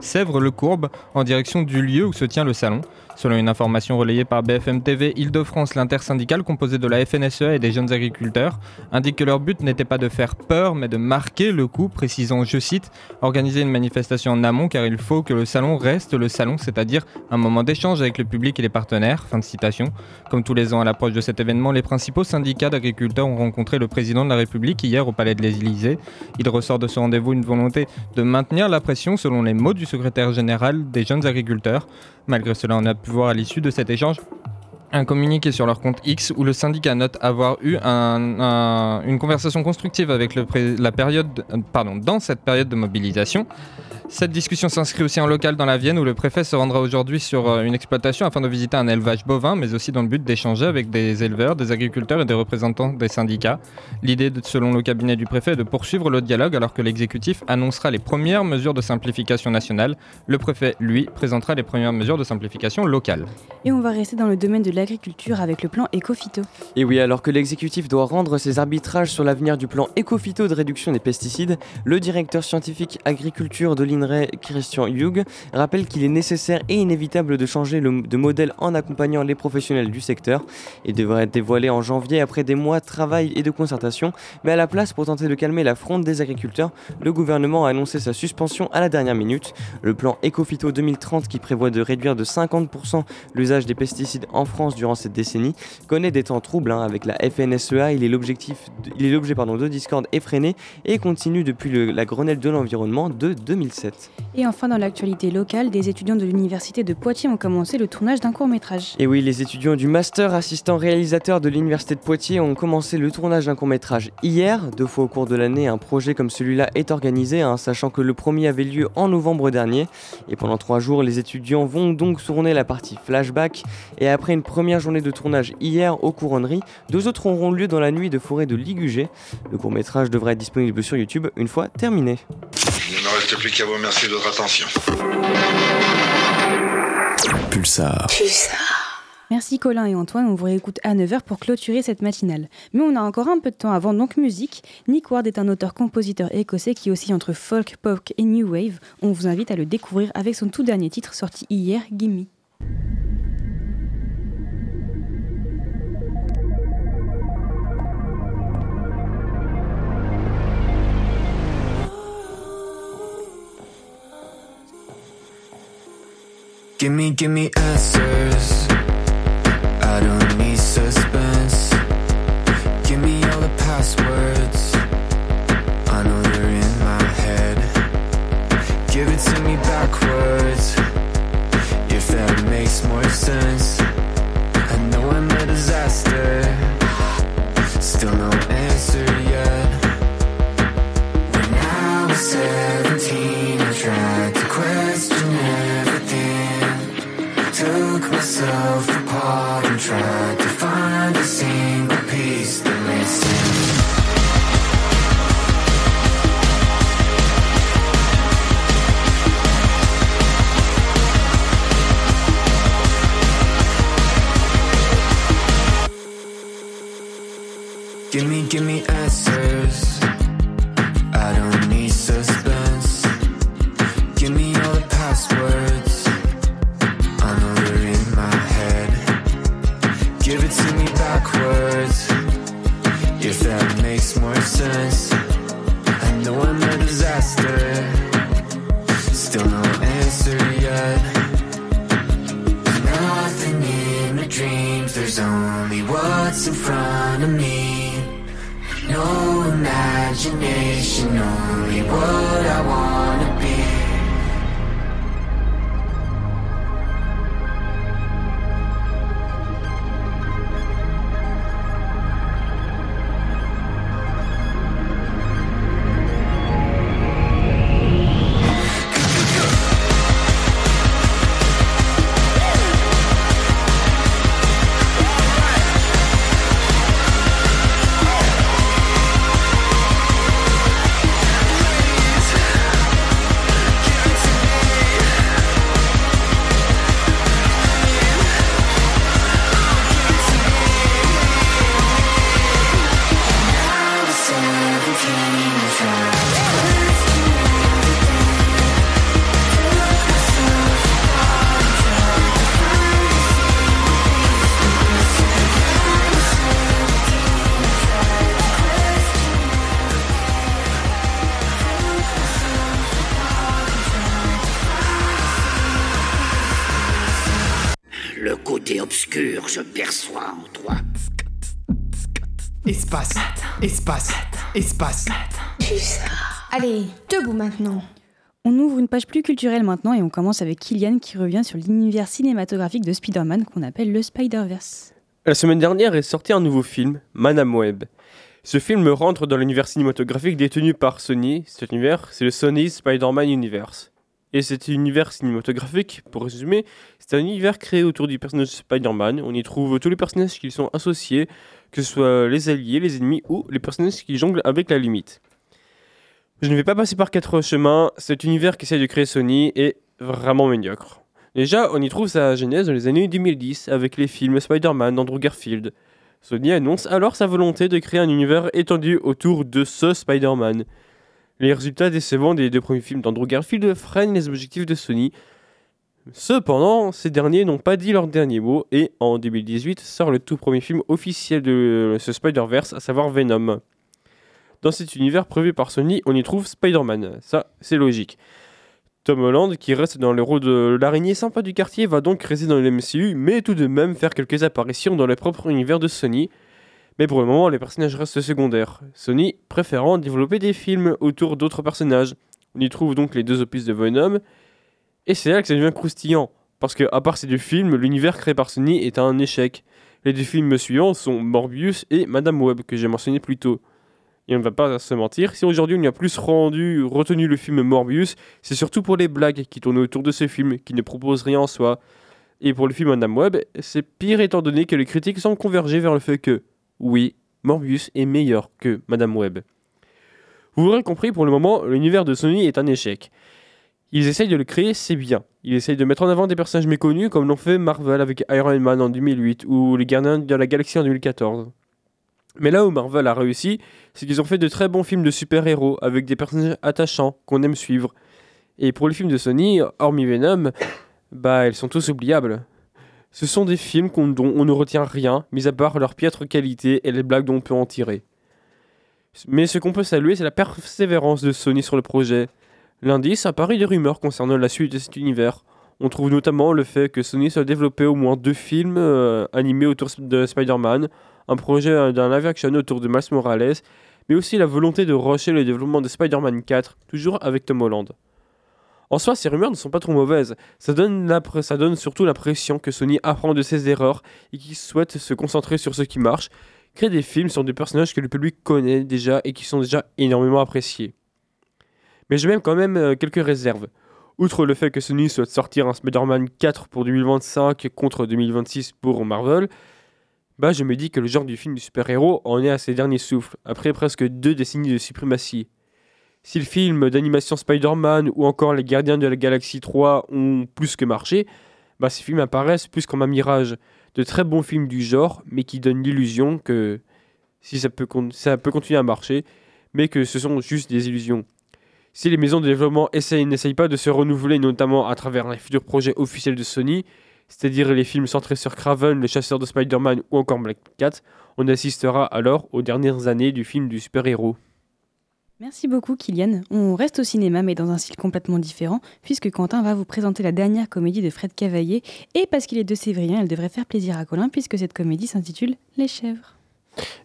Sèvres-le-Courbe en direction du lieu où se tient le salon. Selon une information relayée par BFM TV, Île-de-France, l'intersyndicale composée de la FNSEA et des jeunes agriculteurs indique que leur but n'était pas de faire peur, mais de marquer le coup, précisant, je cite, organiser une manifestation en amont car il faut que le salon reste le salon, c'est-à-dire un moment d'échange avec le public et les partenaires. Fin de citation. Comme tous les ans à l'approche de cet événement, les principaux syndicats d'agriculteurs ont rencontré le président de la République hier au Palais de l'Élysée. Il ressort de ce rendez-vous une volonté de maintenir la pression selon les mots du secrétaire général des jeunes agriculteurs. Malgré cela, on a pu voir à l'issue de cet échange un communiqué sur leur compte X où le syndicat note avoir eu une conversation constructive avec la période, pardon, dans cette période de mobilisation. Cette discussion s'inscrit aussi en local dans la Vienne où le préfet se rendra aujourd'hui sur euh, une exploitation afin de visiter un élevage bovin, mais aussi dans le but d'échanger avec des éleveurs, des agriculteurs et des représentants des syndicats. L'idée, selon le cabinet du préfet, est de poursuivre le dialogue alors que l'exécutif annoncera les premières mesures de simplification nationale. Le préfet, lui, présentera les premières mesures de simplification locale. Et on va rester dans le domaine de l'agriculture avec le plan Ecofito. Et oui, alors que l'exécutif doit rendre ses arbitrages sur l'avenir du plan Ecofito de réduction des pesticides, le directeur scientifique agriculture de Christian Hugh, rappelle qu'il est nécessaire et inévitable de changer de modèle en accompagnant les professionnels du secteur. Il devrait être dévoilé en janvier après des mois de travail et de concertation, mais à la place, pour tenter de calmer la fronde des agriculteurs, le gouvernement a annoncé sa suspension à la dernière minute. Le plan Ecofito 2030, qui prévoit de réduire de 50% l'usage des pesticides en France durant cette décennie, connaît des temps troubles hein. avec la FNSEA. Il est l'objet de discorde effréné et continue depuis la Grenelle de l'environnement de 2007. Et enfin, dans l'actualité locale, des étudiants de l'université de Poitiers ont commencé le tournage d'un court métrage. Et oui, les étudiants du master assistant réalisateur de l'université de Poitiers ont commencé le tournage d'un court métrage hier. Deux fois au cours de l'année, un projet comme celui-là est organisé, hein, sachant que le premier avait lieu en novembre dernier. Et pendant trois jours, les étudiants vont donc tourner la partie flashback. Et après une première journée de tournage hier aux couronneries, deux autres auront lieu dans la nuit de forêt de Ligugé. Le court métrage devrait être disponible sur YouTube une fois terminé. Reste plus qu'à vous remercier de votre attention. Pulsar. Pulsar. Merci Colin et Antoine, on vous réécoute à 9h pour clôturer cette matinale. Mais on a encore un peu de temps avant, donc musique. Nick Ward est un auteur-compositeur écossais qui oscille entre folk, pop et new wave. On vous invite à le découvrir avec son tout dernier titre sorti hier, Gimme. Give me, give me answers. I don't need suspense. Give me all the passwords. I know they're in my head. Give it to me backwards. If that makes more sense. I know I'm a disaster. Still no answer Give me, maintenant. On ouvre une page plus culturelle maintenant et on commence avec Kylian qui revient sur l'univers cinématographique de Spider-Man qu'on appelle le Spider-Verse. La semaine dernière est sorti un nouveau film, Madame Web. Ce film rentre dans l'univers cinématographique détenu par Sony. Cet univers, c'est le Sony Spider-Man Universe. Et cet univers cinématographique, pour résumer, c'est un univers créé autour du personnage de Spider-Man. On y trouve tous les personnages qui sont associés, que ce soit les alliés, les ennemis ou les personnages qui jonglent avec la limite. Je ne vais pas passer par quatre chemins, cet univers qu'essaie de créer Sony est vraiment médiocre. Déjà, on y trouve sa genèse dans les années 2010 avec les films Spider-Man d'Andrew Garfield. Sony annonce alors sa volonté de créer un univers étendu autour de ce Spider-Man. Les résultats décevants des deux premiers films d'Andrew Garfield freinent les objectifs de Sony. Cependant, ces derniers n'ont pas dit leur dernier mot et en 2018 sort le tout premier film officiel de ce Spider-Verse, à savoir Venom. Dans cet univers prévu par Sony, on y trouve Spider-Man. Ça, c'est logique. Tom Holland, qui reste dans le rôle de l'araignée sympa du quartier, va donc rester dans le MCU, mais tout de même faire quelques apparitions dans le propre univers de Sony, mais pour le moment, les personnages restent secondaires. Sony préférant développer des films autour d'autres personnages. On y trouve donc les deux opus de Venom, et c'est là que ça devient croustillant, parce que à part ces deux films, l'univers créé par Sony est un échec. Les deux films suivants sont Morbius et Madame Web, que j'ai mentionné plus tôt. Et on ne va pas se mentir, si aujourd'hui on y a plus rendu, retenu le film Morbius, c'est surtout pour les blagues qui tournent autour de ce film, qui ne proposent rien en soi. Et pour le film Madame Web, c'est pire étant donné que les critiques semblent converger vers le fait que, oui, Morbius est meilleur que Madame Web. Vous l'aurez compris, pour le moment, l'univers de Sony est un échec. Ils essayent de le créer, c'est bien. Ils essayent de mettre en avant des personnages méconnus comme l'ont fait Marvel avec Iron Man en 2008 ou les Gardiens de la Galaxie en 2014. Mais là où Marvel a réussi, c'est qu'ils ont fait de très bons films de super-héros avec des personnages attachants qu'on aime suivre. Et pour les films de Sony, hormis Venom, bah ils sont tous oubliables. Ce sont des films dont on ne retient rien, mis à part leur piètre qualité et les blagues dont on peut en tirer. Mais ce qu'on peut saluer, c'est la persévérance de Sony sur le projet. L'indice apparu des rumeurs concernant la suite de cet univers. On trouve notamment le fait que Sony soit développé au moins deux films euh, animés autour de Spider-Man, un projet d'un live action autour de Miles Morales, mais aussi la volonté de rusher le développement de Spider-Man 4, toujours avec Tom Holland. En soi, ces rumeurs ne sont pas trop mauvaises. Ça donne, ça donne surtout l'impression que Sony apprend de ses erreurs et qu'il souhaite se concentrer sur ce qui marche, créer des films sur des personnages que le public connaît déjà et qui sont déjà énormément appréciés. Mais j'ai même quand même euh, quelques réserves. Outre le fait que Sony souhaite sortir un Spider-Man 4 pour 2025 contre 2026 pour Marvel, bah je me dis que le genre du film du super-héros en est à ses derniers souffles, après presque deux décennies de suprématie. Si le film d'animation Spider-Man ou encore Les Gardiens de la Galaxie 3 ont plus que marché, bah ces films apparaissent plus comme un mirage. De très bons films du genre, mais qui donnent l'illusion que si ça peut, ça peut continuer à marcher, mais que ce sont juste des illusions. Si les maisons de développement n'essayent pas de se renouveler, notamment à travers les futurs projets officiels de Sony, c'est-à-dire les films centrés sur Craven, le chasseur de Spider-Man ou encore Black Cat, on assistera alors aux dernières années du film du super-héros. Merci beaucoup Kylian. On reste au cinéma mais dans un style complètement différent puisque Quentin va vous présenter la dernière comédie de Fred Cavaillé et parce qu'il est de Sévrien, elle devrait faire plaisir à Colin puisque cette comédie s'intitule Les chèvres.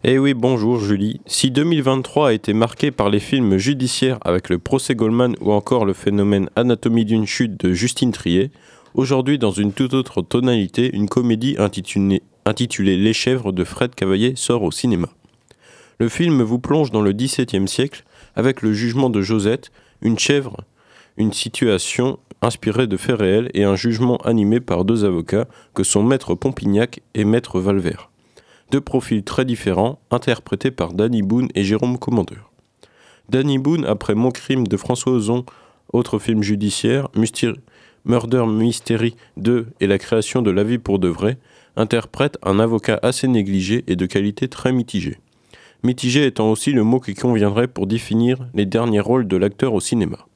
Eh oui, bonjour Julie. Si 2023 a été marqué par les films judiciaires avec le procès Goldman ou encore le phénomène Anatomie d'une chute de Justine Trier, aujourd'hui dans une toute autre tonalité, une comédie intitulée, intitulée Les chèvres de Fred Cavaillé sort au cinéma. Le film vous plonge dans le XVIIe siècle avec le jugement de Josette, une chèvre, une situation inspirée de faits réels et un jugement animé par deux avocats que sont Maître Pompignac et Maître Valvert. Deux profils très différents, interprétés par Danny Boone et Jérôme Commandeur. Danny Boone, après Mon crime de François Ozon, autre film judiciaire, Murder Mystery 2 et la création de La vie pour de vrai, interprète un avocat assez négligé et de qualité très mitigée mitigé étant aussi le mot qui conviendrait pour définir les derniers rôles de l'acteur au cinéma.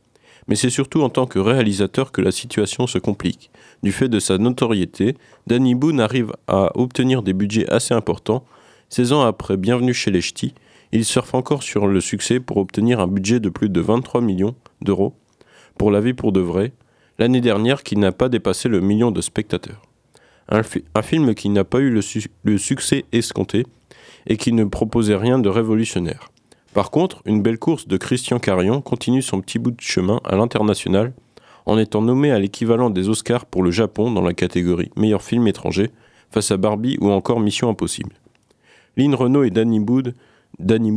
Mais c'est surtout en tant que réalisateur que la situation se complique. Du fait de sa notoriété, Danny Boone arrive à obtenir des budgets assez importants. 16 ans après Bienvenue chez les Ch'tis, il surfe encore sur le succès pour obtenir un budget de plus de 23 millions d'euros pour La vie pour de vrai, l'année dernière qui n'a pas dépassé le million de spectateurs. Un, film qui n'a pas eu le succès escompté, et qui ne proposait rien de révolutionnaire. Par contre, une belle course de Christian Carion continue son petit bout de chemin à l'international en étant nommé à l'équivalent des Oscars pour le Japon dans la catégorie meilleur film étranger face à Barbie ou encore Mission Impossible. Lynn Renault et Danny Boone, Danny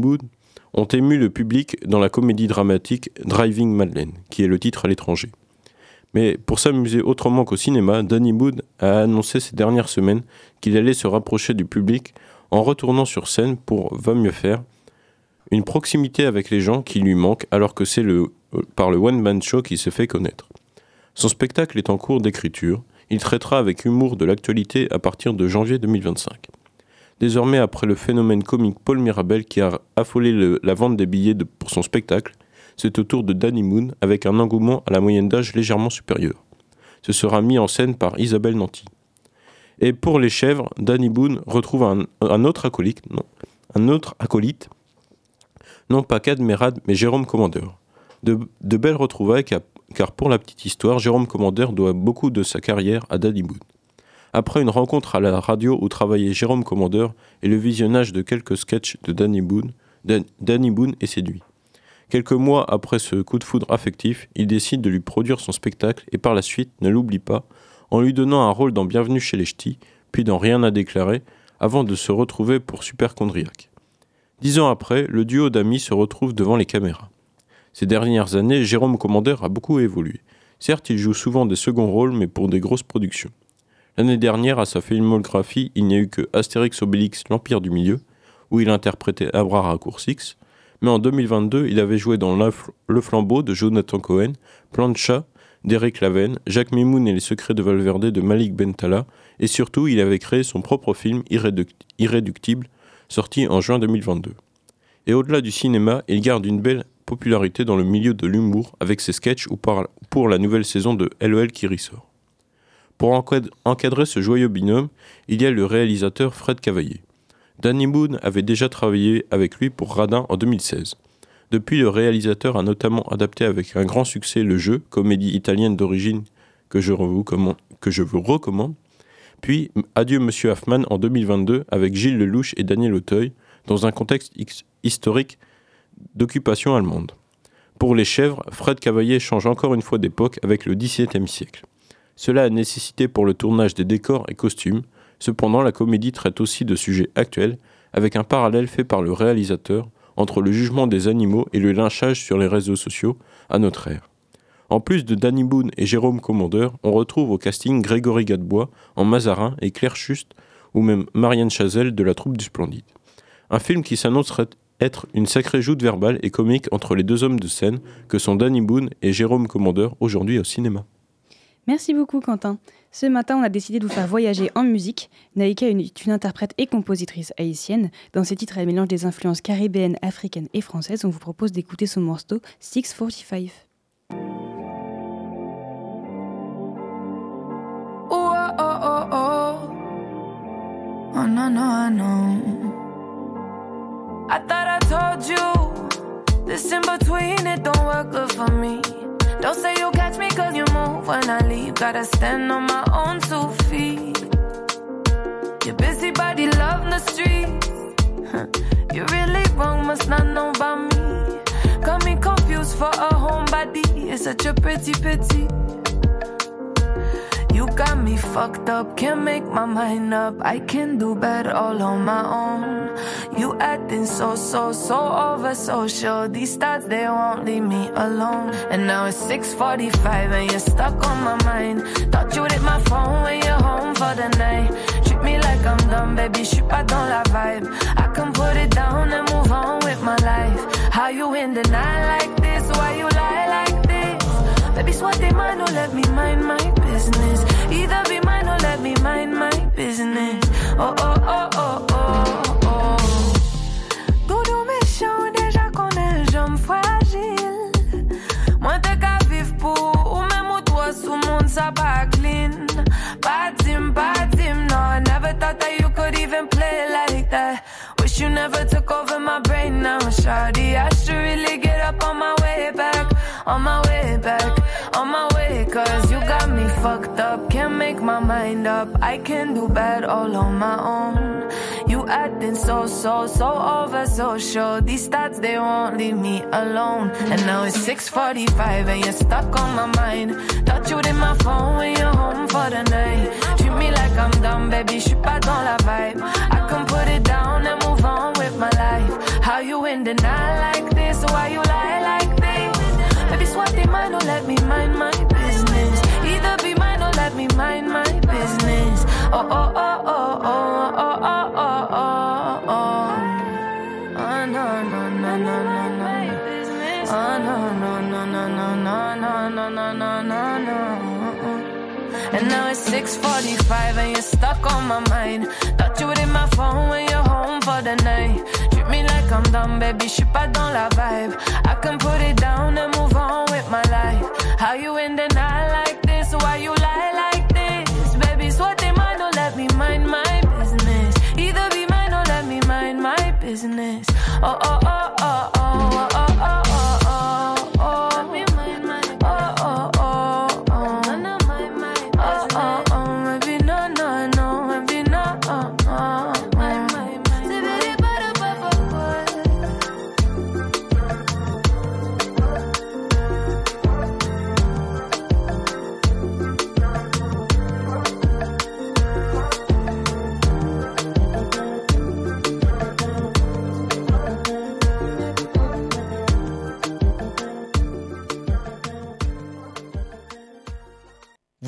ont ému le public dans la comédie dramatique Driving Madeleine, qui est le titre à l'étranger. Mais pour s'amuser autrement qu'au cinéma, Danny Boone a annoncé ces dernières semaines qu'il allait se rapprocher du public en retournant sur scène pour Va mieux faire, une proximité avec les gens qui lui manque alors que c'est le, par le one-man show qu'il se fait connaître. Son spectacle est en cours d'écriture, il traitera avec humour de l'actualité à partir de janvier 2025. Désormais, après le phénomène comique Paul Mirabel qui a affolé la vente des billets pour son spectacle, c'est au tour de Danny Moon avec un engouement à la moyenne d'âge légèrement supérieur. Ce sera mis en scène par Isabelle Nanty. Et pour les chèvres, Danny Boone retrouve un, autre acolyte, non, un autre acolyte, non pas Cad Merad, mais Jérôme Commandeur. De, belles retrouvailles, car, car pour la petite histoire, Jérôme Commandeur doit beaucoup de sa carrière à Danny Boone. Après une rencontre à la radio où travaillait Jérôme Commandeur et le visionnage de quelques sketchs de Danny Boone, Dan- Danny Boone est séduit. Quelques mois après ce coup de foudre affectif, il décide de lui produire son spectacle et par la suite ne l'oublie pas en lui donnant un rôle dans Bienvenue chez les Ch'tis, puis dans Rien à déclarer, avant de se retrouver pour Superchondriac. Dix ans après, le duo d'amis se retrouve devant les caméras. Ces dernières années, Jérôme Commandeur a beaucoup évolué. Certes, il joue souvent des seconds rôles, mais pour des grosses productions. L'année dernière, à sa filmographie, il n'y a eu que Astérix Obélix, l'Empire du Milieu, où il interprétait Abrar à Coursix, mais en 2022, il avait joué dans Le Flambeau de Jonathan Cohen, Plan de chat d'Eric Laven, Jacques Mimoun et les secrets de Valverde de Malik Bentala, et surtout, il avait créé son propre film Irréduc- Irréductible, sorti en juin 2022. Et au-delà du cinéma, il garde une belle popularité dans le milieu de l'humour avec ses sketchs ou pour la nouvelle saison de LOL qui ressort. Pour encad- encadrer ce joyeux binôme, il y a le réalisateur Fred Cavaillé. Danny Boone avait déjà travaillé avec lui pour Radin en 2016. Depuis, le réalisateur a notamment adapté avec un grand succès le jeu, comédie italienne d'origine que, je vous que je vous recommande, puis Adieu Monsieur Hoffman en 2022 avec Gilles Lelouch et Daniel Auteuil, dans un contexte historique d'occupation allemande. Pour les chèvres, Fred Cavaillé change encore une fois d'époque avec le XVIIe siècle. Cela a nécessité pour le tournage des décors et costumes, cependant la comédie traite aussi de sujets actuels, avec un parallèle fait par le réalisateur entre le jugement des animaux et le lynchage sur les réseaux sociaux à notre ère. En plus de Danny Boone et Jérôme Commandeur, on retrouve au casting Grégory Gadebois en Mazarin et Claire Juste, ou même Marianne Chazelle de la troupe du Splendide. Un film qui s'annoncerait être une sacrée joute verbale et comique entre les deux hommes de scène que sont Danny Boone et Jérôme Commandeur aujourd'hui au cinéma. Merci beaucoup Quentin. Ce matin, on a décidé de vous faire voyager en musique. Naïka est une interprète et compositrice haïtienne. Dans ses titres, elle mélange des influences caribéennes, africaines et françaises. On vous propose d'écouter son morceau 645. Oh, oh, oh, oh. Oh, no, no, no. I thought I told you this in between, it don't work good for me. Don't say you'll catch me cause you move when I leave. Gotta stand on my own two feet. Your busybody love the streets. You really wrong, must not know about me. Got me confused for a homebody. It's such a pretty pity. Got me fucked up, can't make my mind up. I can do better all on my own. You acting so, so, so over social. These thoughts, they won't leave me alone. And now it's 6.45 and you're stuck on my mind. Thought you'd hit my phone when you're home for the night. Treat me like I'm dumb, baby, je I don't la vibe. I can put it down and move on with my life. How you in the night like this? Why you lie like this? Baby, swat they mind, don't let me mind my business. Pas dim, no, I never thought that you could even play like that. Wish you never took over my brain now, shawty. I should really get up on my way back, on my way back, fucked up. Can't make my mind up. I can do bad all on my own. You acting so, so, so over social. These thoughts, they won't leave me alone. And now it's 6.45 and you're stuck on my mind. Thought you'd in my phone when you're home for the night. Treat me like I'm dumb, baby, je suis pas dans la vibe. I can put it down and move on with my life. How you in the night like this? Why you lie like this? Baby, swat they mind, don't let me mind my And now it's 6:45 and you're stuck on my mind. Thought you would in my phone when you're home for the night. Treat me like I'm dumb, baby, je suis pas dans la vibe. I can put it down and move on with my life. How you in the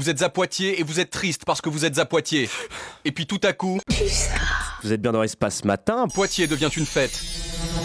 Vous êtes à Poitiers et vous êtes triste parce que vous êtes à Poitiers. Et puis tout à coup. Vous êtes bien dans l'espace matin. Poitiers devient une fête.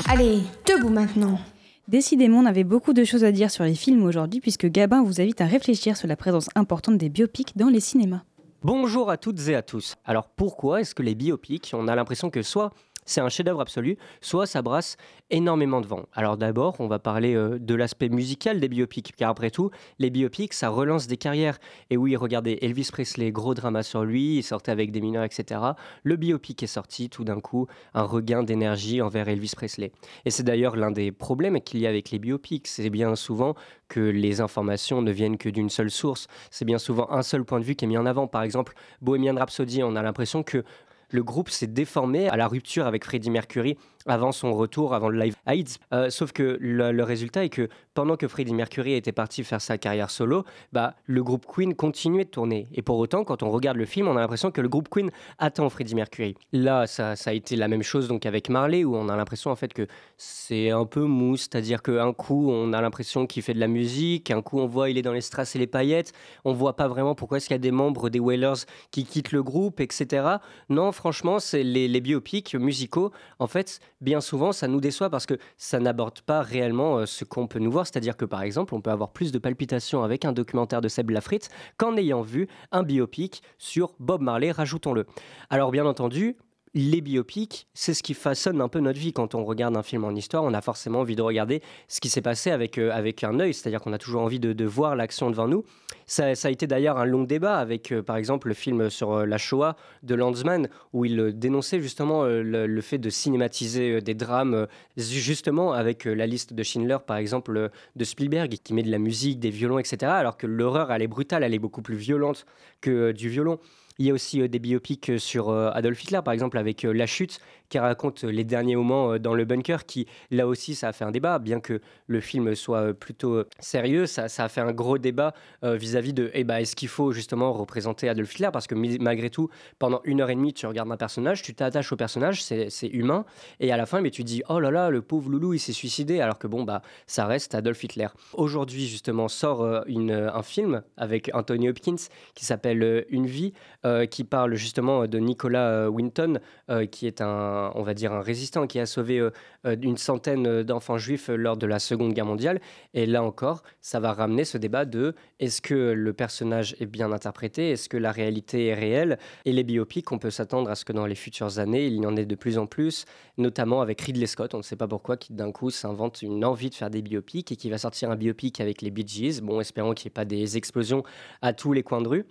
Allez, debout maintenant. Décidément, on avait beaucoup de choses à dire sur les films aujourd'hui, puisque Gabin vous invite à réfléchir sur la présence importante des biopics dans les cinémas. Bonjour à toutes et à tous. Alors pourquoi est-ce que les biopics, on a l'impression que soit c'est un chef-d'œuvre absolu, soit ça brasse énormément de vent. Alors d'abord, on va parler euh, de l'aspect musical des biopics, car après tout, les biopics, ça relance des carrières. Et oui, regardez, Elvis Presley, gros drama sur lui, il sortait avec des mineurs, etc. Le biopic est sorti, tout d'un coup, un regain d'énergie envers Elvis Presley. Et c'est d'ailleurs l'un des problèmes qu'il y a avec les biopics, c'est bien souvent que les informations ne viennent que d'une seule source. C'est bien souvent un seul point de vue qui est mis en avant. Par exemple, Bohemian Rhapsody, on a l'impression que le groupe s'est déformé à la rupture avec Freddie Mercury avant son retour, avant le live AIDS. Euh, sauf que le, résultat est que pendant que Freddie Mercury était parti faire sa carrière solo, bah, le groupe Queen continuait de tourner. Et pour autant, quand on regarde le film, on a l'impression que le groupe Queen attend Freddie Mercury. Là, ça, ça a été la même chose donc avec Marley, où on a l'impression en fait que c'est un peu mou, c'est-à-dire qu'un coup, on a l'impression qu'il fait de la musique, un coup, on voit il est dans les strass et les paillettes, on voit pas vraiment pourquoi est-ce qu'il y a des membres des Wailers qui quittent le groupe, etc. Non, franchement, c'est les, les biopics musicaux, en fait, bien souvent, ça nous déçoit parce que ça n'aborde pas réellement euh, ce qu'on peut nous voir. C'est-à-dire que, par exemple, on peut avoir plus de palpitations avec un documentaire de Seb Lafrite qu'en ayant vu un biopic sur Bob Marley, rajoutons-le. Alors, bien entendu, les biopics, c'est ce qui façonne un peu notre vie. Quand on regarde un film en histoire, on a forcément envie de regarder ce qui s'est passé avec, euh, avec un œil, c'est-à-dire qu'on a toujours envie de, de voir l'action devant nous. Ça, ça, a été d'ailleurs un long débat avec, euh, par exemple, le film sur euh, la Shoah de Landsman, où il dénonçait justement le, fait de cinématiser des drames, justement avec la liste de Schindler, par exemple, de Spielberg, qui met de la musique, des violons, etc., alors que l'horreur, elle est brutale, elle est beaucoup plus violente que du violon. Il y a aussi euh, des biopics sur euh, Adolf Hitler, par exemple, avec euh, La Chute, qui raconte les derniers moments dans le bunker, qui, là aussi, ça a fait un débat, bien que le film soit plutôt sérieux, ça, ça a fait un gros débat vis-à-vis -vis de, eh ben, est-ce qu'il faut justement représenter Adolf Hitler? Parce que malgré tout, pendant une heure et demie, tu regardes un personnage, tu t'attaches au personnage, c'est humain, et à la fin, mais tu dis, oh là là, le pauvre loulou, il s'est suicidé, alors que bon, bah, ça reste Adolf Hitler. Aujourd'hui, justement, sort un film avec Anthony Hopkins qui s'appelle Une vie, euh, qui parle justement de Nicolas Winton, euh, qui est un, on va dire, un résistant qui a sauvé euh, une centaine d'enfants juifs lors de la Seconde Guerre mondiale. Et là encore, ça va ramener ce débat de est-ce que le personnage est bien interprété, est-ce que la réalité est réelle? Et les biopics, on peut s'attendre à ce que dans les futures années, il y en ait de plus en plus, notamment avec Ridley Scott, on ne sait pas pourquoi, qui d'un coup s'invente une envie de faire des biopics et qui va sortir un biopic avec les Bee Gees. Bon, espérons qu'il n'y ait pas des explosions à tous les coins de rue.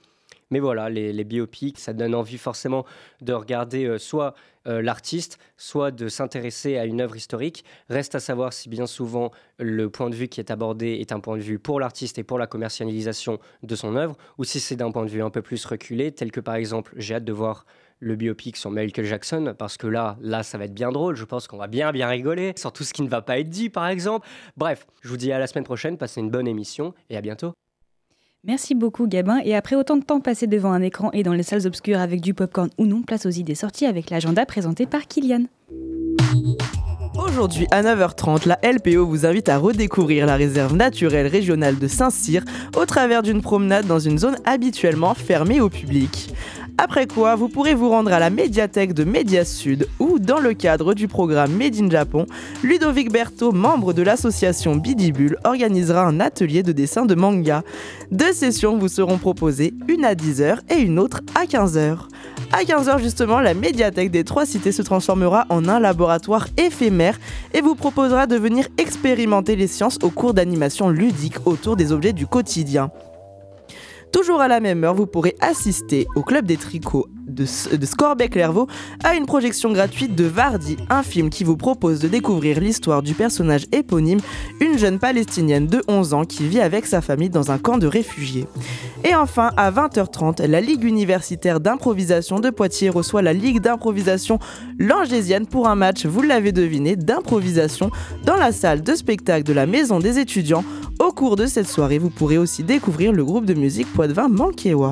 Mais voilà, les, biopics, ça donne envie forcément de regarder euh, soit euh, l'artiste, soit de s'intéresser à une œuvre historique. Reste à savoir si bien souvent le point de vue qui est abordé est un point de vue pour l'artiste et pour la commercialisation de son œuvre, ou si c'est d'un point de vue un peu plus reculé, tel que par exemple, j'ai hâte de voir le biopic sur Michael Jackson, parce que là, là, ça va être bien drôle. Je pense qu'on va bien, bien rigoler sur tout ce qui ne va pas être dit, par exemple. Bref, je vous dis à la semaine prochaine, passez une bonne émission et à bientôt. Merci beaucoup Gabin, et après autant de temps passé devant un écran et dans les salles obscures avec du popcorn ou non, place aux idées sorties avec l'agenda présenté par Kylian. Aujourd'hui à 9h30, la LPO vous invite à redécouvrir la réserve naturelle régionale de Saint-Cyr au travers d'une promenade dans une zone habituellement fermée au public. Après quoi, vous pourrez vous rendre à la médiathèque de Média Sud où, dans le cadre du programme Made in Japon, Ludovic Berthaud, membre de l'association Bidibule, organisera un atelier de dessin de manga. Deux sessions vous seront proposées, une à 10h et une autre à 15h. À 15h justement, la médiathèque des Trois Cités se transformera en un laboratoire éphémère et vous proposera de venir expérimenter les sciences au cours d'animation ludique autour des objets du quotidien. Toujours à la même heure, vous pourrez assister au Club des Tricots de, de Scorbec-Lervaux à une projection gratuite de Vardi, un film qui vous propose de découvrir l'histoire du personnage éponyme, une jeune palestinienne de 11 ans qui vit avec sa famille dans un camp de réfugiés. Et enfin, à 20h30, la Ligue universitaire d'improvisation de Poitiers reçoit la Ligue d'improvisation Langésienne pour un match, vous l'avez deviné, d'improvisation dans la salle de spectacle de la Maison des étudiants. Au cours de cette soirée, vous pourrez aussi découvrir le groupe de musique Poitvin Manquewa.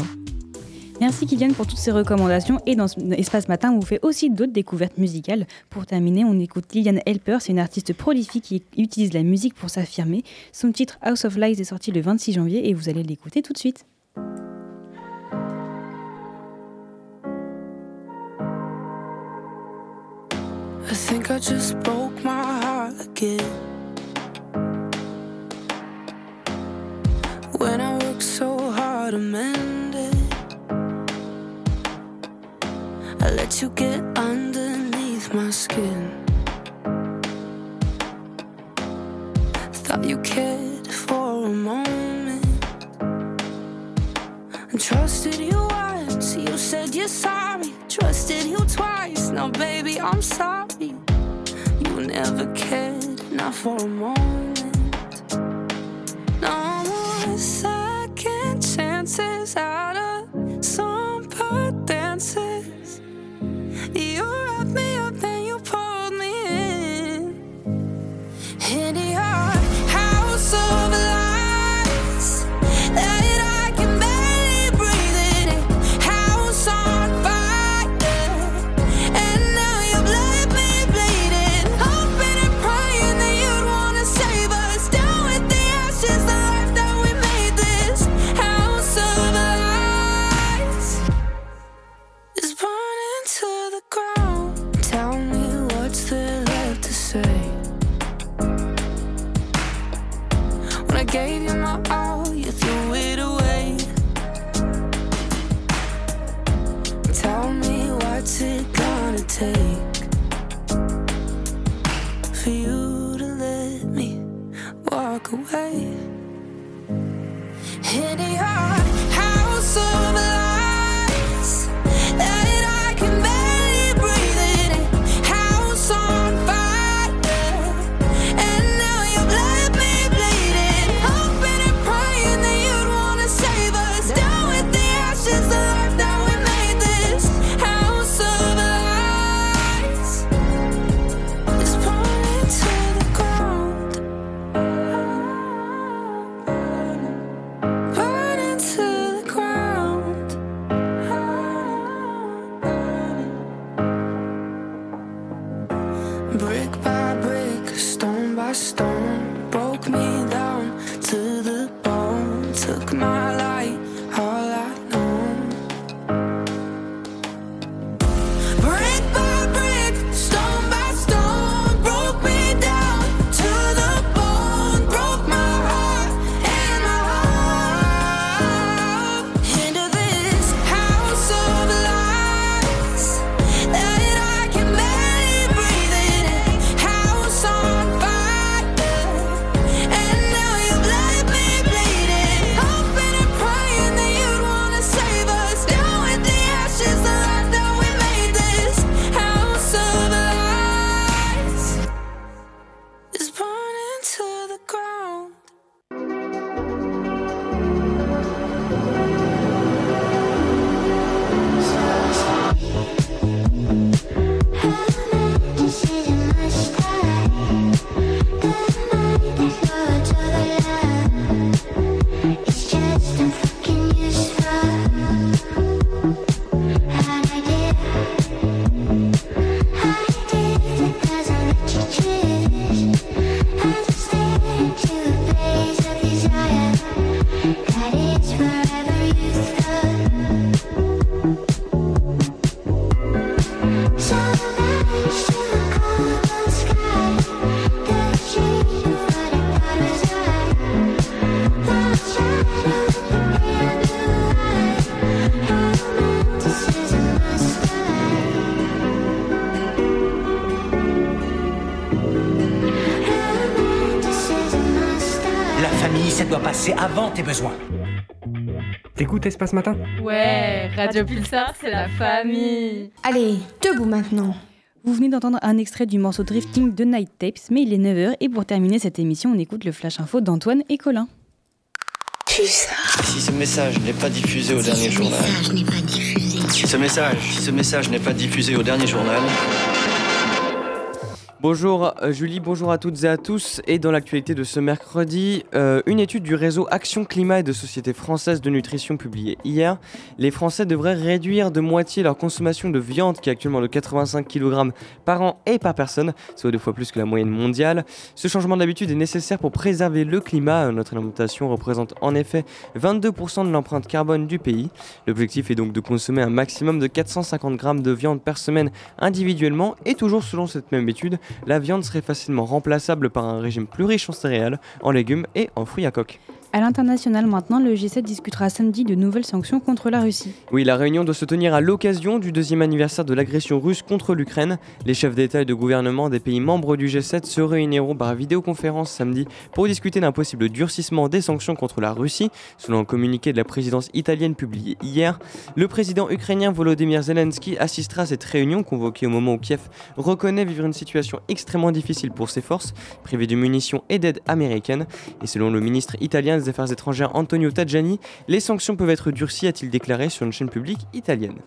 Merci Kylian pour toutes ces recommandations et dans Espace Matin, on vous fait aussi d'autres découvertes musicales. Pour terminer, on écoute Liliane Helper, c'est une artiste prolifique qui utilise la musique pour s'affirmer. Son titre House of Lies est sorti le 26 janvier et vous allez l'écouter tout de suite. I think I just broke my heart again. When I worked so hard I let you get underneath my skin. Thought you cared for a moment. I trusted you once, you said you're sorry. Trusted you twice, now baby, I'm sorry. You never cared, not for a moment. Passer avant tes besoins. T'écoutes Espace Matin Ouais, Radio Pulsar, c'est la famille. Allez, debout maintenant. Vous venez d'entendre un extrait du morceau Drifting de Night Tapes, mais il est 9h et pour terminer cette émission, on écoute le flash info d'Antoine et Colin. Si ce message n'est pas diffusé au dernier journal. Si ce message, si ce message n'est pas diffusé au dernier journal. Bonjour euh, Julie, bonjour à toutes et à tous. Et dans l'actualité de ce mercredi, euh, une étude du réseau Action Climat et de Société Française de Nutrition publiée hier, les Français devraient réduire de moitié leur consommation de viande qui est actuellement de 85 kg par an et par personne, soit deux fois plus que la moyenne mondiale. Ce changement d'habitude est nécessaire pour préserver le climat. Notre alimentation représente en effet 22% de l'empreinte carbone du pays. L'objectif est donc de consommer un maximum de 450 g de viande par semaine individuellement et toujours selon cette même étude, la viande serait facilement remplaçable par un régime plus riche en céréales, en légumes et en fruits à coque. À l'international maintenant, le G7 discutera samedi de nouvelles sanctions contre la Russie. Oui, la réunion doit se tenir à l'occasion du deuxième anniversaire de l'agression russe contre l'Ukraine. Les chefs d'État et de gouvernement des pays membres du G7 se réuniront par vidéoconférence samedi pour discuter d'un possible durcissement des sanctions contre la Russie, selon un communiqué de la présidence italienne publié hier. Le président ukrainien Volodymyr Zelensky assistera à cette réunion convoquée au moment où Kiev reconnaît vivre une situation extrêmement difficile pour ses forces, privées de munitions et d'aide américaine. Et selon le ministre italien Affaires étrangères Antonio Tajani, les sanctions peuvent être durcies, a-t-il déclaré sur une chaîne publique italienne.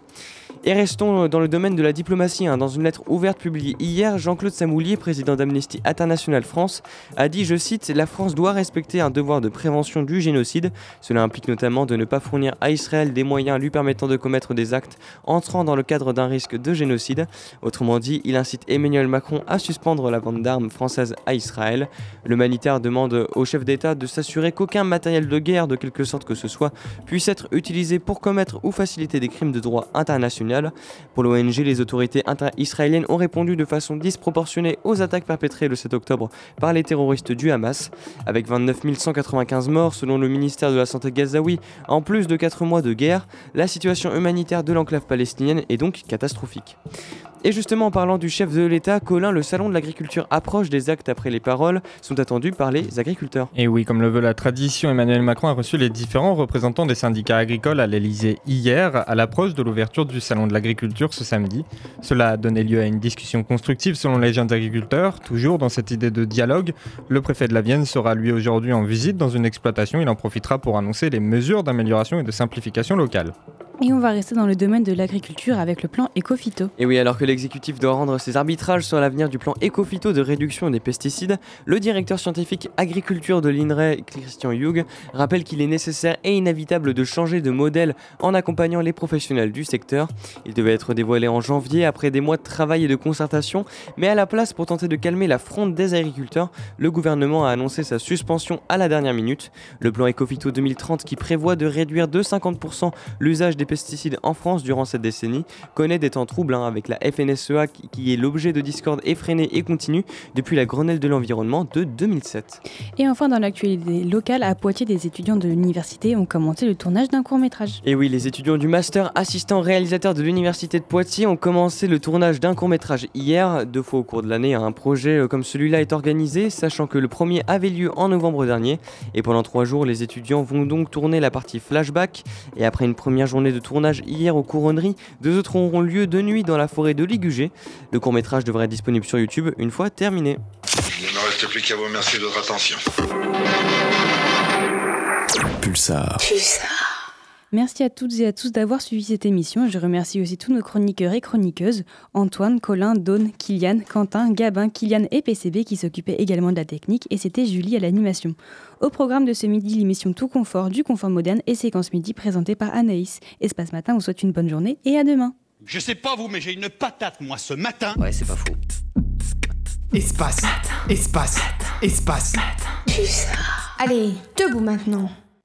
Et restons dans le domaine de la diplomatie. hein. Dans une lettre ouverte publiée hier, Jean-Claude Samoulier, président d'Amnesty International France, a dit, je cite, La France doit respecter un devoir de prévention du génocide. Cela implique notamment de ne pas fournir à Israël des moyens lui permettant de commettre des actes entrant dans le cadre d'un risque de génocide. Autrement dit, il incite Emmanuel Macron à suspendre la vente d'armes françaises à Israël. L'humanitaire demande au chef d'État de s'assurer qu'aucun matériel de guerre, de quelque sorte que ce soit, puisse être utilisé pour commettre ou faciliter des crimes de droit international. Pour l'ONG, les autorités israéliennes ont répondu de façon disproportionnée aux attaques perpétrées le 7 octobre par les terroristes du Hamas, avec 29 195 morts selon le ministère de la Santé gazaoui, en plus de 4 mois de guerre. La situation humanitaire de l'enclave palestinienne est donc catastrophique. Et justement, en parlant du chef de l'État, Colin, le salon de l'agriculture approche des actes après les paroles, sont attendus par les agriculteurs. Et oui, comme le veut la tradition, Emmanuel Macron a reçu les différents représentants des syndicats agricoles à l'Elysée hier, à l'approche de l'ouverture du Salon de l'agriculture ce samedi. Cela a donné lieu à une discussion constructive selon les jeunes agriculteurs. Toujours dans cette idée de dialogue, le préfet de la Vienne sera lui aujourd'hui en visite dans une exploitation. Il en profitera pour annoncer les mesures d'amélioration et de simplification locale. Et on va rester dans le domaine de l'agriculture avec le plan Ecofito. Et oui, alors que l'exécutif doit rendre ses arbitrages sur l'avenir du plan Ecofito de réduction des pesticides, le directeur scientifique agriculture de l'INRAE, Christian Hughes, rappelle qu'il est nécessaire et inévitable de changer de modèle en accompagnant les professionnels du secteur. Il devait être dévoilé en janvier après des mois de travail et de concertation, mais à la place, pour tenter de calmer la fronde des agriculteurs, le gouvernement a annoncé sa suspension à la dernière minute. Le plan Ecofito 2030 qui prévoit de réduire de 50% l'usage des pesticides en France durant cette décennie connaît des temps troubles hein, avec la FNSEA qui, est l'objet de discorde effrénée et continue depuis la Grenelle de l'environnement de 2007. Et enfin, dans l'actualité locale, à Poitiers, des étudiants de l'université ont commencé le tournage d'un court-métrage. Et oui, les étudiants du master assistant réalisateur de l'université de Poitiers ont commencé le tournage d'un court-métrage hier, deux fois au cours de l'année. Un projet euh, comme celui-là est organisé, sachant que le premier avait lieu en novembre dernier. Et pendant trois jours, les étudiants vont donc tourner la partie flashback. Et après une première journée de tournage hier aux couronneries, deux autres auront lieu de nuit dans la forêt de Ligugé. Le court-métrage devrait être disponible sur YouTube une fois terminé. Il ne me reste plus qu'à vous remercier de votre attention. Pulsar. Merci à toutes et à tous d'avoir suivi cette émission. Je remercie aussi tous nos chroniqueurs et chroniqueuses, Antoine, Colin, Dawn, Kylian, Quentin, Gabin, Kylian et PCB qui s'occupaient également de la technique et c'était Julie à l'animation. Au programme de ce midi, l'émission Tout Confort du Confort Moderne et Séquence Midi présentée par Anaïs. Espace Matin vous souhaite une bonne journée et à demain. Je sais pas vous, mais j'ai une patate, moi, ce matin. Ouais, c'est pas faux. Espace. Espace. Espace. Allez, debout maintenant.